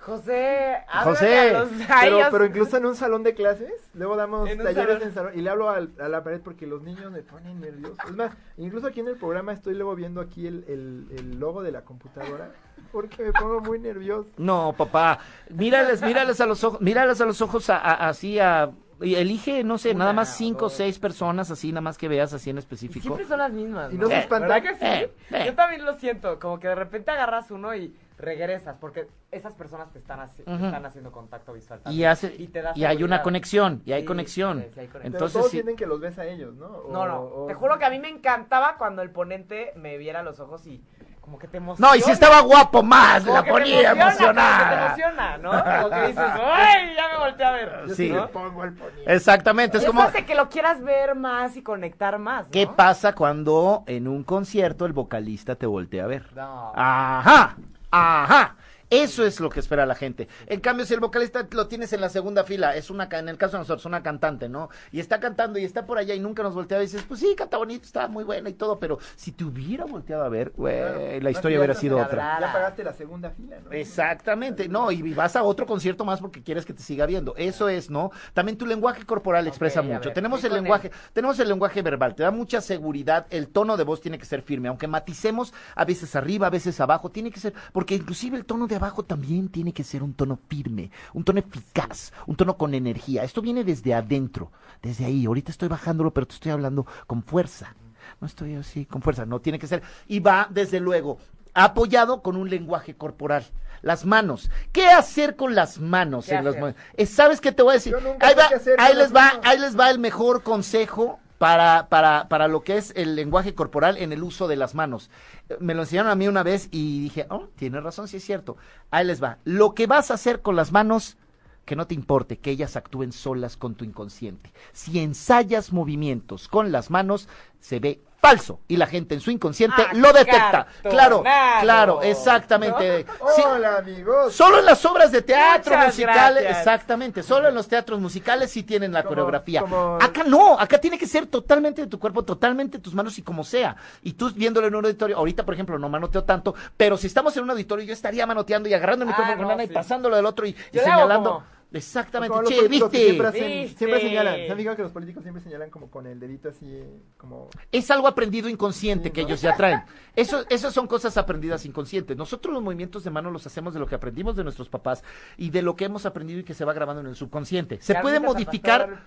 José, José. a los- Pero, pero incluso en un salón de clases, luego damos En talleres salón. en salón y le hablo al- a la pared porque los niños me ponen nerviosos. Es más, incluso aquí en el programa estoy luego viendo aquí el, el, el logo de la computadora porque me pongo muy nervioso. No, papá. Mírales, mírales a los ojos, mírales a los ojos a- a- así a. Elige, no sé, Una, nada más cinco o seis personas así, nada más que veas así en Y específico. siempre son las mismas. Y no se ¿no? espantan. ¿Verdad que sí? Eh, eh. Yo también lo siento, como que de repente agarras uno y regresas, porque esas personas te están, haci- te Ujú. están haciendo contacto visual. Y, también. hace, Y te da y hay una conexión, y hay Sí, conexión. sí, sí hay conexión. Pero Entonces, todos sí. sienten que los ves a ellos, ¿no? O- No, no, o- te juro que a mí me encantaba cuando el ponente me viera los ojos y como que te emociona. No, y si estaba guapo más, Como la ponía emociona, emocionada. como que te emociona, ¿no? [LAUGHS] Como que dices, ¡ay! Ya me volteé a ver. Yo Sí. ¿no? pongo el poniente. Exactamente, es Eso como... hace que lo quieras ver más y conectar más, ¿no? ¿Qué pasa cuando en un concierto el vocalista te voltea a ver? No. Ajá, ajá. Eso es lo que espera la gente. En cambio, si el vocalista lo tienes en la segunda fila, es una, en el caso de nosotros, una cantante, ¿no? Y está cantando y está por allá y nunca nos voltea y dices, pues sí, canta bonito, está muy buena y todo, pero si te hubiera volteado a ver, güey, Claro. la historia hubiera sido otra. Ya pagaste la segunda fila, ¿no? Exactamente, no, y vas a otro concierto más porque quieres que te siga viendo. Eso es, ¿no? También tu lenguaje corporal expresa mucho. ver, tenemos el lenguaje, él. tenemos el lenguaje verbal, te da mucha seguridad, el tono de voz tiene que ser firme, aunque maticemos a veces arriba, a veces abajo, tiene que ser, porque inclusive el tono de abajo también tiene que ser un tono firme, un tono eficaz, un tono con energía. Esto viene desde adentro, desde ahí. Ahorita estoy bajándolo, pero te estoy hablando con fuerza. No estoy así con fuerza, no tiene que ser. Y va, desde luego, apoyado con un lenguaje corporal. Las manos. ¿Qué hacer con las manos? ¿Qué en hacer? mo- Eh, ¿Sabes qué te voy a decir? Yo nunca Ahí, va, les las va, manos. ahí les va el mejor consejo para, para, para lo que es el lenguaje corporal en el uso de las manos. Me lo enseñaron a mí una vez y dije, oh, tiene razón, sí es cierto. Ahí les va. Lo que vas a hacer con las manos, que no te importe, que ellas actúen solas con tu inconsciente. Si ensayas movimientos con las manos, se ve falso y la gente en su inconsciente Ah, lo detecta. Claro, cartonado. claro, exactamente. Sí, Hola, amigos. Solo en las obras de teatro Muchas musicales, gracias. exactamente, solo en los teatros musicales sí tienen la Como- coreografía. como- Acá no, acá tiene que ser totalmente de tu cuerpo, totalmente de tus manos y como sea. Y tú viéndolo en un auditorio, ahorita por ejemplo no manoteo tanto, pero si estamos en un auditorio yo estaría manoteando y agarrando el Ah, micrófono con no, lana y sí. pasándolo del otro y, y señalando. Exactamente, Como che, ¿viste? Siempre, hacen- ¿Viste? siempre señalan. ¿Se han fijado que los políticos siempre señalan como con el dedito así, como... Es algo aprendido inconsciente Sí, que ¿no? ellos ya traen. Eso, esas son cosas aprendidas inconscientes. Nosotros los movimientos de mano los hacemos de lo que aprendimos de nuestros papás y de lo que hemos aprendido y que se va grabando en el subconsciente. Se puede modificar.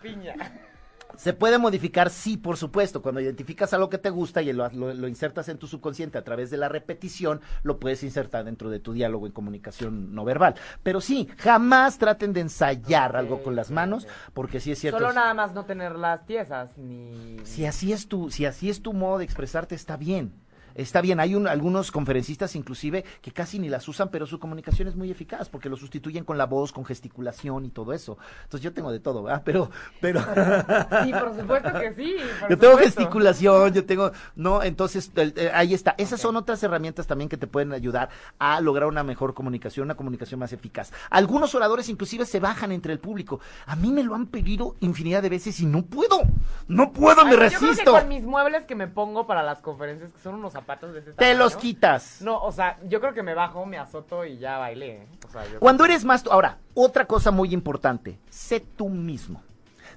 Se puede modificar, sí, por supuesto. Cuando identificas algo que te gusta y lo, lo- lo insertas en tu subconsciente a través de la repetición, lo puedes insertar dentro de tu diálogo en comunicación no verbal. Pero sí, jamás traten de ensayar algo con las manos, porque sí es cierto. Solo nada más no tenerlas tiesas, ni... si así es tu, si así es tu modo de expresarte, está bien. Está bien, hay un- algunos conferencistas inclusive que casi ni las usan, pero su comunicación es muy eficaz porque lo sustituyen con la voz, con gesticulación y todo eso. Entonces yo tengo de todo, ¿verdad? Pero, pero [LAUGHS] Sí, por supuesto que sí. por [LAUGHS] yo tengo supuesto. gesticulación, yo tengo, no, entonces el- eh, ahí está. Esas son otras herramientas también que te pueden ayudar a lograr una mejor comunicación, una comunicación más eficaz. Algunos oradores inclusive se bajan entre el público. A mí me lo han pedido infinidad de veces y no puedo, no puedo, me Ay, Yo creo que resisto. con mis muebles que me pongo para las conferencias, que son unos zapatos de Te tamaño, los quitas. No, o sea, yo creo que me bajo, me azoto y ya bailé. ¿eh? O sea, yo Cuando creo eres más tú, ahora, otra cosa muy importante, sé tú mismo.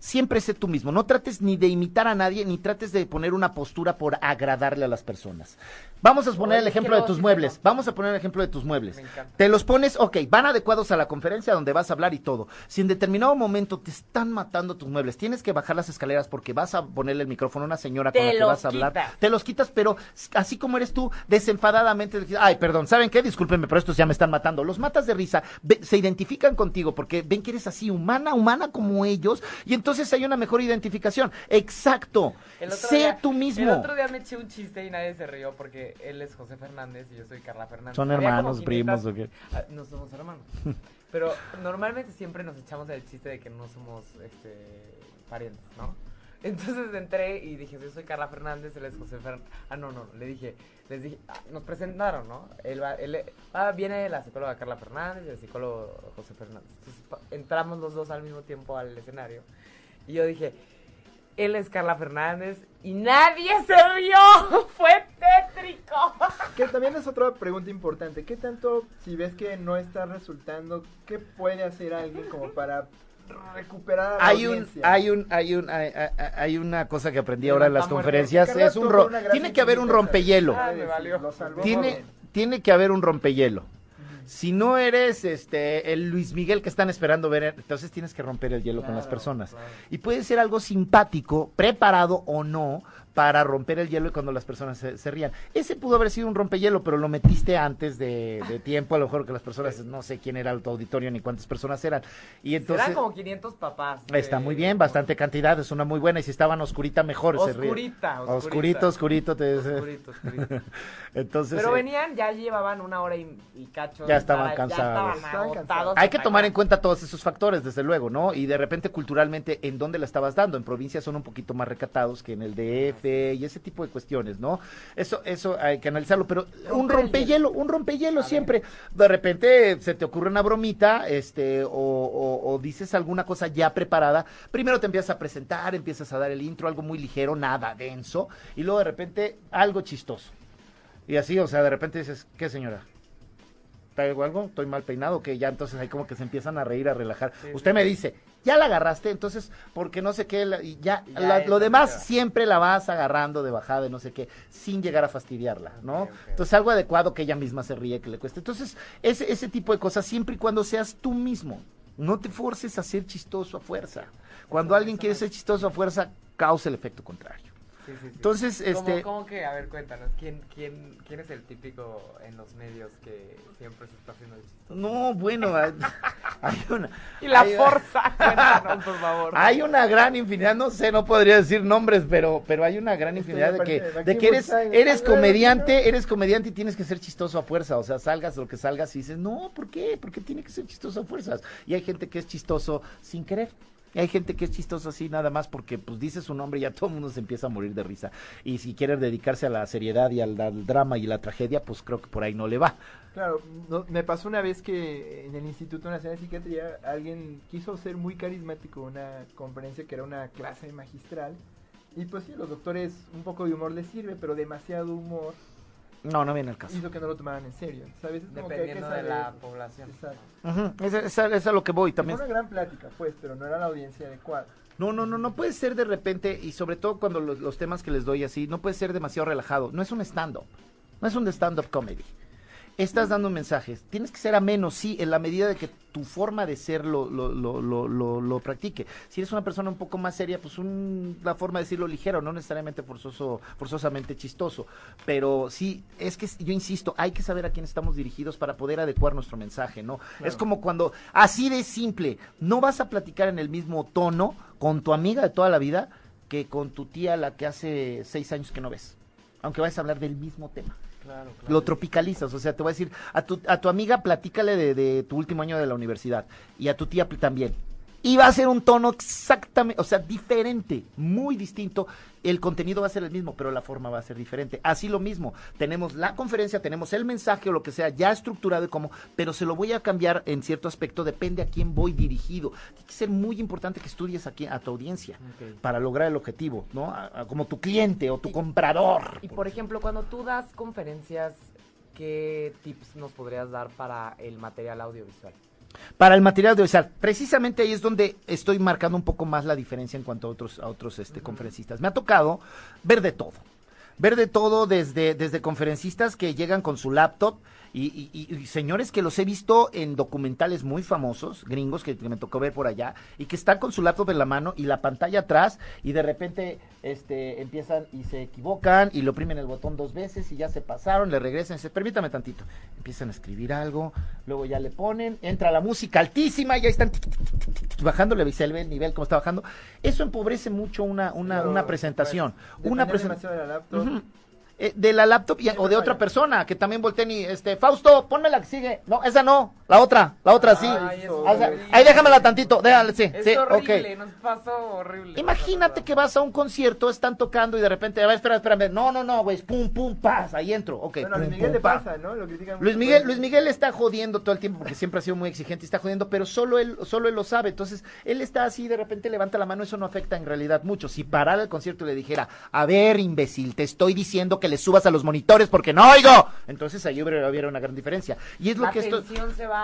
Siempre sé tú mismo. No trates ni de imitar a nadie, ni trates de poner una postura por agradarle a las personas. Vamos a poner el ejemplo de tus muebles. Vamos a poner el ejemplo de tus muebles. Te los pones, ok, van adecuados a la conferencia donde vas a hablar y todo. Si en determinado momento te están matando tus muebles, tienes que bajar las escaleras porque vas a ponerle el micrófono a una señora con Te la que vas a hablar. quitas. Te los quitas, pero así como eres tú, desenfadadamente, ay, perdón, ¿saben qué? Discúlpenme, pero estos ya me están matando. Los matas de risa, se identifican contigo porque ven que eres así, humana, humana como ellos, y entonces hay una mejor identificación. Exacto. Sé día- tú mismo. El otro día me eché un chiste y nadie se rió porque él es José Fernández y yo soy Carla Fernández. ¿Son Había hermanos, 500 primos o qué? Ah, No somos hermanos. [LAUGHS] Pero normalmente siempre nos echamos el chiste de que no somos este, parientes, ¿no? Entonces entré y dije, yo soy Carla Fernández, él es José Fernández. Ah, no, no, le dije, les dije, ah, nos presentaron, ¿no? Él va, él, ah, viene la psicóloga Carla Fernández y el psicólogo José Fernández. Entonces pa- entramos los dos al mismo tiempo al escenario. Y yo dije, él es Carla Fernández y nadie se rió. [LAUGHS] Fue tétrico. Que también es otra pregunta importante. ¿Qué tanto, si ves que no está resultando, qué puede hacer alguien como para recuperar a la Hay un, hay un, hay un, hay, hay- una cosa que aprendí ahora en las conferencias, es un tiene que haber un sensibilidad, rompehielo. Ah, Tiene, tiene que haber un rompehielo. Si no eres este el Luis Miguel que están esperando ver, entonces tienes que romper el hielo con las personas. claro. Y puede ser algo simpático, preparado o no, para romper el hielo y cuando las personas se, se rían. Ese pudo haber sido un rompehielo, pero lo metiste antes de, de tiempo, a lo mejor que las personas, no sé quién era el auditorio ni cuántas personas eran. Y entonces... Eran como 500 papás. Está muy bien, bastante cantidad, es una muy buena. Y si estaban oscurita, mejor. se ríe. Oscurita, oscurita. Oscurito, oscurito. te- Oscurito, oscurito. [LAUGHS] Entonces, Pero eh, venían, ya llevaban una hora y, y cacho. Ya estaban cansados. Ya estaban cansados. hay que tomar en cuenta todos esos factores, desde luego, ¿no? Y de repente, culturalmente, ¿en dónde la estabas dando? En provincias son un poquito más recatados que en el DF y ese tipo de cuestiones, ¿no? Eso, eso hay que analizarlo, pero un rompehielo, un rompehielo siempre. De repente se te ocurre una bromita, este, o, o- o dices alguna cosa ya preparada. Primero te empiezas a presentar, empiezas a dar el intro, algo muy ligero, nada denso, y luego de repente algo chistoso. Y así, o sea, de repente dices, ¿qué señora? ¿Traigo algo? ¿Estoy mal peinado? Que ya entonces ahí como que se empiezan a reír, a relajar. Sí, Usted sí. me dice, ya la agarraste, entonces, porque no sé qué, la- y ya, Ya la- lo demás siempre la vas agarrando de bajada, de no sé qué, sin llegar a fastidiarla, ¿no? Ok, ok. Entonces algo adecuado que ella misma se ríe, que le cueste. Entonces, ese, ese tipo de cosas, siempre y cuando seas tú mismo. No te forces a ser chistoso a fuerza. Cuando alguien quiere ser chistoso a fuerza, causa el efecto contrario. Sí, sí, sí. Entonces, ¿Cómo- este... ¿Cómo que? A ver, cuéntanos. ¿quién, quién, ¿Quién es el típico en los medios que siempre se está haciendo el chiste? No, bueno, hay, [LAUGHS] hay una... Y la hay- forza, [LAUGHS] cuéntanos, por favor. Hay una gran infinidad, no sé, no podría decir nombres, pero, pero hay una gran infinidad de que, de que eres, eres Time. comediante, eres comediante y tienes que ser chistoso a fuerza, o sea, salgas lo que salgas y dices, no, ¿por qué? ¿Por qué tiene que ser chistoso a fuerzas? Y hay gente que es chistoso sin querer. Hay gente que es chistoso así nada más porque pues dice su nombre y ya [LAUGHS] todo el mundo se empieza a morir de risa. Y si quiere dedicarse a la seriedad y al, drama y la tragedia, pues creo que por ahí no le va. Claro, no- me pasó una vez que en el Instituto Nacional de Psiquiatría alguien quiso ser muy carismático, una conferencia que era una clase magistral. Y pues sí, los doctores un poco de humor les sirve, pero demasiado humor No, no viene el caso. hizo que no lo tomaran en serio. ¿Sabes? Es como que hay que Dependiendo de la población. Exacto. Esa es a lo que voy Fue también. una gran plática, pues, pero no era la audiencia adecuada. No, no, no, no puede ser de repente, y sobre todo cuando los, los temas que les doy así, no puede ser demasiado relajado. No es un stand-up, no es un stand-up comedy. Estás dando mensajes. Tienes que ser ameno, sí, en la medida de que tu forma de ser lo, lo, lo, lo, lo practique. Si eres una persona un poco más seria, pues un, la forma de decirlo ligero, no necesariamente forzoso, forzosamente chistoso. Pero sí, es que yo insisto, hay que saber a quién estamos dirigidos para poder adecuar nuestro mensaje, ¿no? Es como cuando, así de simple, no vas a platicar en el mismo tono con tu amiga de toda la vida que con tu tía la que hace seis años que no ves, aunque vayas a hablar del mismo tema. Lo tropicalizas, o sea, te voy a decir, a tu, a tu amiga platícale de, de tu último año de la universidad y a tu tía también y va a ser un tono exactamente, o sea, diferente, muy distinto. El contenido va a ser el mismo, pero la forma va a ser diferente. Así lo mismo, tenemos la conferencia, tenemos el mensaje o lo que sea ya estructurado y cómo, pero se lo voy a cambiar en cierto aspecto, depende a quién voy dirigido. Tiene que ser muy importante que estudies aquí a tu audiencia para lograr el objetivo, ¿no? como tu cliente o tu comprador. Y por ejemplo, cuando tú das conferencias, ¿qué tips nos podrías dar para el material audiovisual? Para el material audiovisual. Precisamente ahí es donde estoy marcando un poco más la diferencia en cuanto a otros, a otros este, conferencistas. Me ha tocado ver de todo. Ver de todo desde, desde conferencistas que llegan con su laptop y, señores que los he visto en documentales muy famosos, gringos que, me tocó ver por allá, y que están con su laptop en la mano y la pantalla atrás, y de repente este, empiezan y se equivocan y lo oprimen el botón dos veces y ya se pasaron, le regresan y dicen, permítame tantito. Empiezan a escribir algo, luego ya le ponen, entra la música altísima, y ya están bajándole, y se ve el nivel como está bajando. Eso empobrece mucho una, una, una presentación. una presentación eh, de la laptop o de otra persona que también volteen y este Fausto ponme la que sigue no esa no la otra la otra sí. Ahí déjamela tantito déjale sí sí horrible, nos pasó horrible imagínate que vas a un concierto están tocando y de repente a ver espera espérame. No no no güey pum pum paz ahí entro ok. Bueno, Luis Miguel le pasa no Luis Miguel Luis Miguel está jodiendo todo el tiempo porque siempre ha sido muy exigente y está jodiendo pero solo él solo él lo sabe. Entonces él está así de repente levanta la mano eso no afecta en realidad mucho. Si parara el concierto y le dijera a ver imbécil te estoy diciendo que le subas a los monitores porque no oigo. Entonces ahí hubiera, una gran diferencia. Y es lo que esto.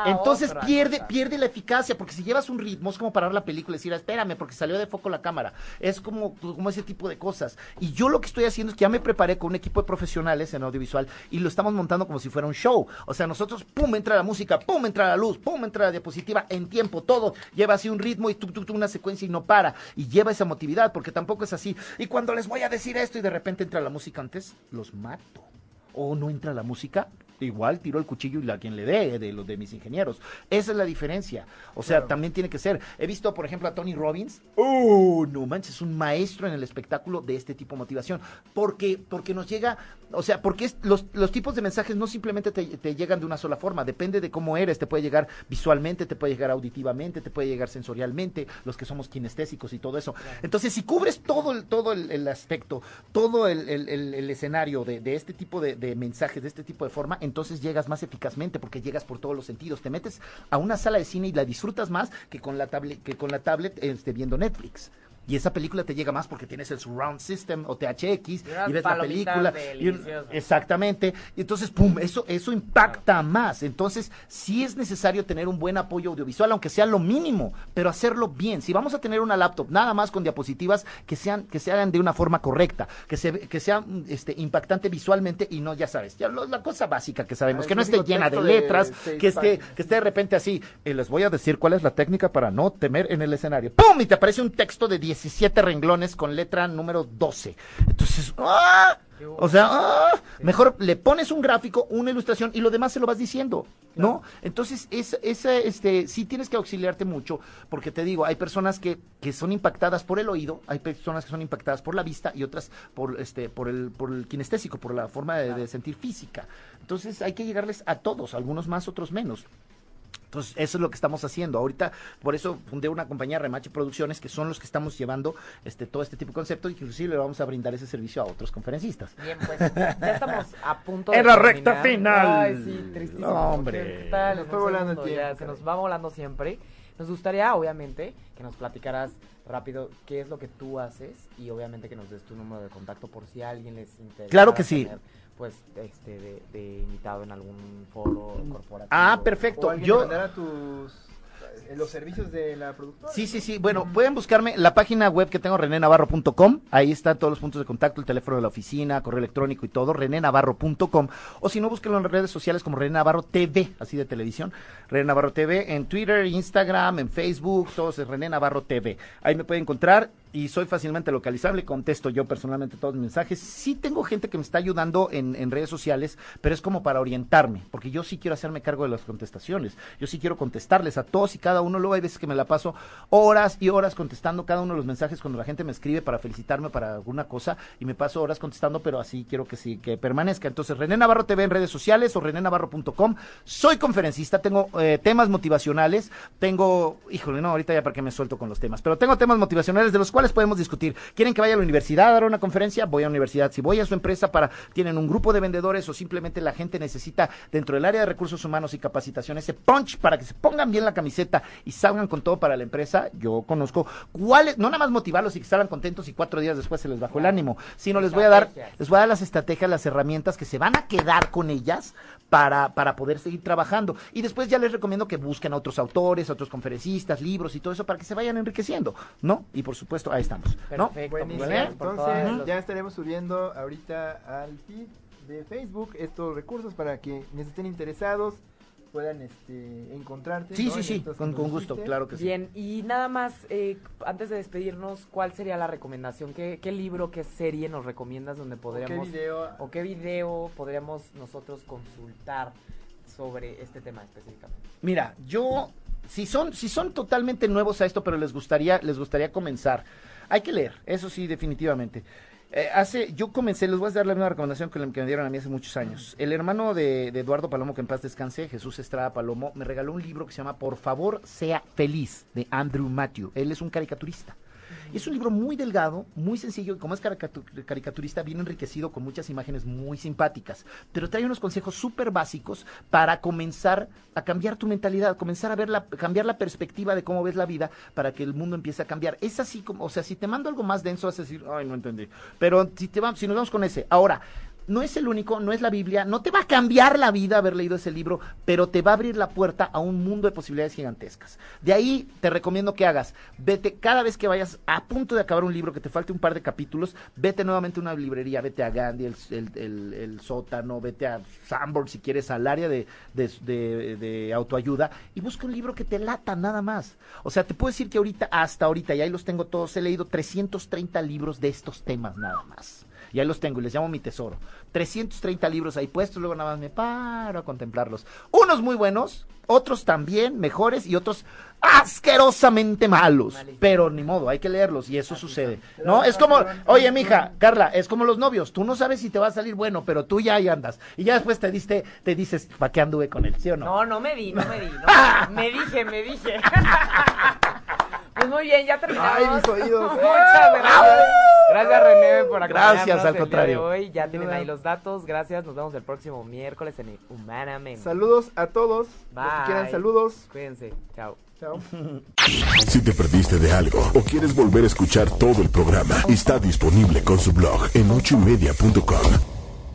Entonces pierde, pierde la eficacia, porque si llevas un ritmo, es como parar la película y decir, espérame, porque salió de foco la cámara. Es como, como ese tipo de cosas. Y yo lo que estoy haciendo es que ya me preparé con un equipo de profesionales en audiovisual y lo estamos montando como si fuera un show. O sea, nosotros, pum, entra la música, pum, entra la luz, pum, entra la diapositiva en tiempo, todo lleva así un ritmo y tú, tú, tú una secuencia y no para. Y lleva esa motividad, porque tampoco es así. Y cuando les voy a decir esto y de repente entra la música antes, los mato o no entra la música, igual tiro el cuchillo y la quien le dé de los de mis ingenieros. Esa es la diferencia. O sea, también tiene que ser. He visto, por ejemplo, a Tony Robbins. ¡Oh, no manches! Es un maestro en el espectáculo de este tipo de motivación. Porque, porque nos llega, o sea, porque los, los tipos de mensajes no simplemente te, llegan de una sola forma. Depende de cómo eres. Te puede llegar visualmente, te puede llegar auditivamente, te puede llegar sensorialmente, los que somos kinestésicos y todo eso. Entonces, si cubres todo el, todo el, aspecto, todo el, escenario de, este tipo de, de mensajes, de este tipo de forma, entonces llegas más eficazmente porque llegas por todos los sentidos. Te metes a una sala de cine y la disfrutas más que con la tablet, que con la tablet este, viendo Netflix y esa película te llega más porque tienes el surround system o THX y, ves la película exactamente. Y entonces pum eso eso impacta más. Entonces sí es necesario tener un buen apoyo audiovisual aunque sea lo mínimo pero hacerlo bien. Si vamos a tener una laptop nada más con diapositivas que sean que se hagan de una forma correcta que se que sea este impactante visualmente y no ya sabes ya la cosa básica que sabemos que no esté llena de letras que esté que esté de repente así eh, les voy a decir cuál es la técnica para no temer en el escenario. Pum y te aparece un texto de 10 17 renglones con letra número 12. Entonces, ¡ah! O sea, ¡ah! mejor le pones un gráfico, una ilustración y lo demás se lo vas diciendo, ¿no? Entonces, es, este, sí tienes que auxiliarte mucho, porque te digo, hay personas que, que son impactadas por el oído, hay personas que son impactadas por la vista y otras por, este, por, el, por el kinestésico, por la forma de sentir física. Entonces, hay que llegarles a todos, algunos más, otros menos. Entonces, eso es lo que estamos haciendo. Ahorita, por eso fundé una compañía Remache Producciones, que son los que estamos llevando este todo este tipo de conceptos, y inclusive le vamos a brindar ese servicio a otros conferencistas. Bien, pues ya estamos a punto de En la recta final. Ay, sí, tristísimo. hombre. Nos fue volando el tiempo. se nos va volando siempre. Nos gustaría, obviamente, que nos platicaras rápido qué es lo que tú haces y obviamente que nos des tu número de contacto por si a alguien les interesa. Claro que sí pues este de, invitado en algún foro corporativo. Ah, perfecto. Yo tus eh, los servicios de la productora. Sí, sí, sí. Bueno, pueden buscarme la página web que tengo, renenavarro.com. Ahí están todos los puntos de contacto, el teléfono de la oficina, correo electrónico y todo, renenavarro.com. O si no, búsquenlo en las redes sociales como René Navarro TV, así de televisión. René Navarro TV en Twitter, Instagram, en Facebook, todos es René Navarro TV. Ahí me pueden encontrar y soy fácilmente localizable, contesto yo personalmente todos mis mensajes. Sí tengo gente que me está ayudando en, en, redes sociales, pero es como para orientarme, porque yo sí quiero hacerme cargo de las contestaciones. Yo sí quiero contestarles a todos y cada uno. Luego hay veces que me la paso horas y horas contestando cada uno de los mensajes cuando la gente me escribe para felicitarme para alguna cosa y me paso horas contestando, pero así quiero que sí, que permanezca. Entonces, René Navarro TV en redes sociales o renénavarro.com. Soy conferencista, tengo eh, temas motivacionales, tengo, híjole, no, ahorita ya para que me suelto con los temas, pero tengo temas motivacionales de los cuales podemos discutir. ¿Quieren que vaya a la universidad a dar una conferencia? Voy a la universidad. Si voy a su empresa para, tienen un grupo de vendedores o simplemente la gente necesita dentro del área de recursos humanos y capacitación ese punch para que se pongan bien la camiseta y salgan con todo para la empresa, yo conozco cuáles, no nada más motivarlos y que salgan contentos y cuatro días después se les bajó el ánimo, sino les voy a dar, les voy a dar las estrategias, las herramientas que se van a quedar con ellas para, para poder seguir trabajando. Y después ya les recomiendo que busquen a otros autores, a otros conferencistas, libros y todo eso para que se vayan enriqueciendo, ¿no? Y por supuesto, ahí estamos, ¿no? Perfecto. Entonces, Los- ya estaremos subiendo ahorita al feed de Facebook estos recursos para que quienes estén interesados puedan este, encontrarte. Sí, ¿no? sí, sí, con, que con gusto, claro que sí. Bien, y nada más, eh, antes de despedirnos, ¿cuál sería la recomendación? ¿Qué, qué libro, qué serie nos recomiendas donde ¿O podríamos... ¿Qué video? o qué video podríamos nosotros consultar sobre este tema específicamente? Mira, yo, si son, si son totalmente nuevos a esto, pero les gustaría, les gustaría comenzar, hay que leer, eso sí, definitivamente. Eh, hace, yo comencé, les voy a dar la misma recomendación que, que me dieron a mí hace muchos años. El hermano de, de Eduardo Palomo, que en paz descanse, Jesús Estrada Palomo, me regaló un libro que se llama Por favor, sea feliz, de Andrew Matthew. Él es un caricaturista. Es un libro muy delgado, muy sencillo, y como es caricatu- caricaturista, bien enriquecido con muchas imágenes muy simpáticas. Pero trae unos consejos súper básicos para comenzar a cambiar tu mentalidad, comenzar a ver la, cambiar la perspectiva de cómo ves la vida para que el mundo empiece a cambiar. Es así como, o sea, si te mando algo más denso, vas a decir, ay, no entendí. Pero si, te va- si nos vamos con ese. Ahora, no es el único, no es la Biblia, no te va a cambiar la vida haber leído ese libro, pero te va a abrir la puerta a un mundo de posibilidades gigantescas. De ahí te recomiendo que hagas, vete cada vez que vayas a punto de acabar un libro, que te falte un par de capítulos, vete nuevamente a una librería, vete a Gandhi, el, el- el- sótano, vete a Sanborn si quieres, al área de, de- de- de autoayuda y busca un libro que te lata nada más. O sea, te puedo decir que ahorita, hasta ahorita, y ahí los tengo todos, he leído 330 libros de estos temas nada más. Y ahí los tengo y les llamo mi tesoro. 330 libros ahí puestos, luego nada más me paro a contemplarlos. Unos muy buenos, otros también mejores y otros asquerosamente malos. Pero ni modo, hay que leerlos y eso sucede. ¿No? Es como, oye, mija, Carla, es como los novios. Tú no sabes si te va a salir bueno, pero tú ya ahí andas. Y ya después te diste, te dices, ¿para qué anduve con él? ¿Sí o no? No, no me di, no me di. No, [LAUGHS] me dije, me dije. [LAUGHS] Pues muy bien, ya terminamos. Ay, mis oídos. [LAUGHS] Muchas gracias. [LAUGHS] Gracias, René, por acompañarnos Gracias, al el día contrario. de hoy. Ya tienen ahí los datos. Gracias. Nos vemos el próximo miércoles en Humanamente. Saludos a todos. Los que Bye. quieran saludos. Cuídense. Chao. Chao. [LAUGHS] Si te perdiste de algo o quieres volver a escuchar todo el programa, está disponible con su blog en ochoymedia.com.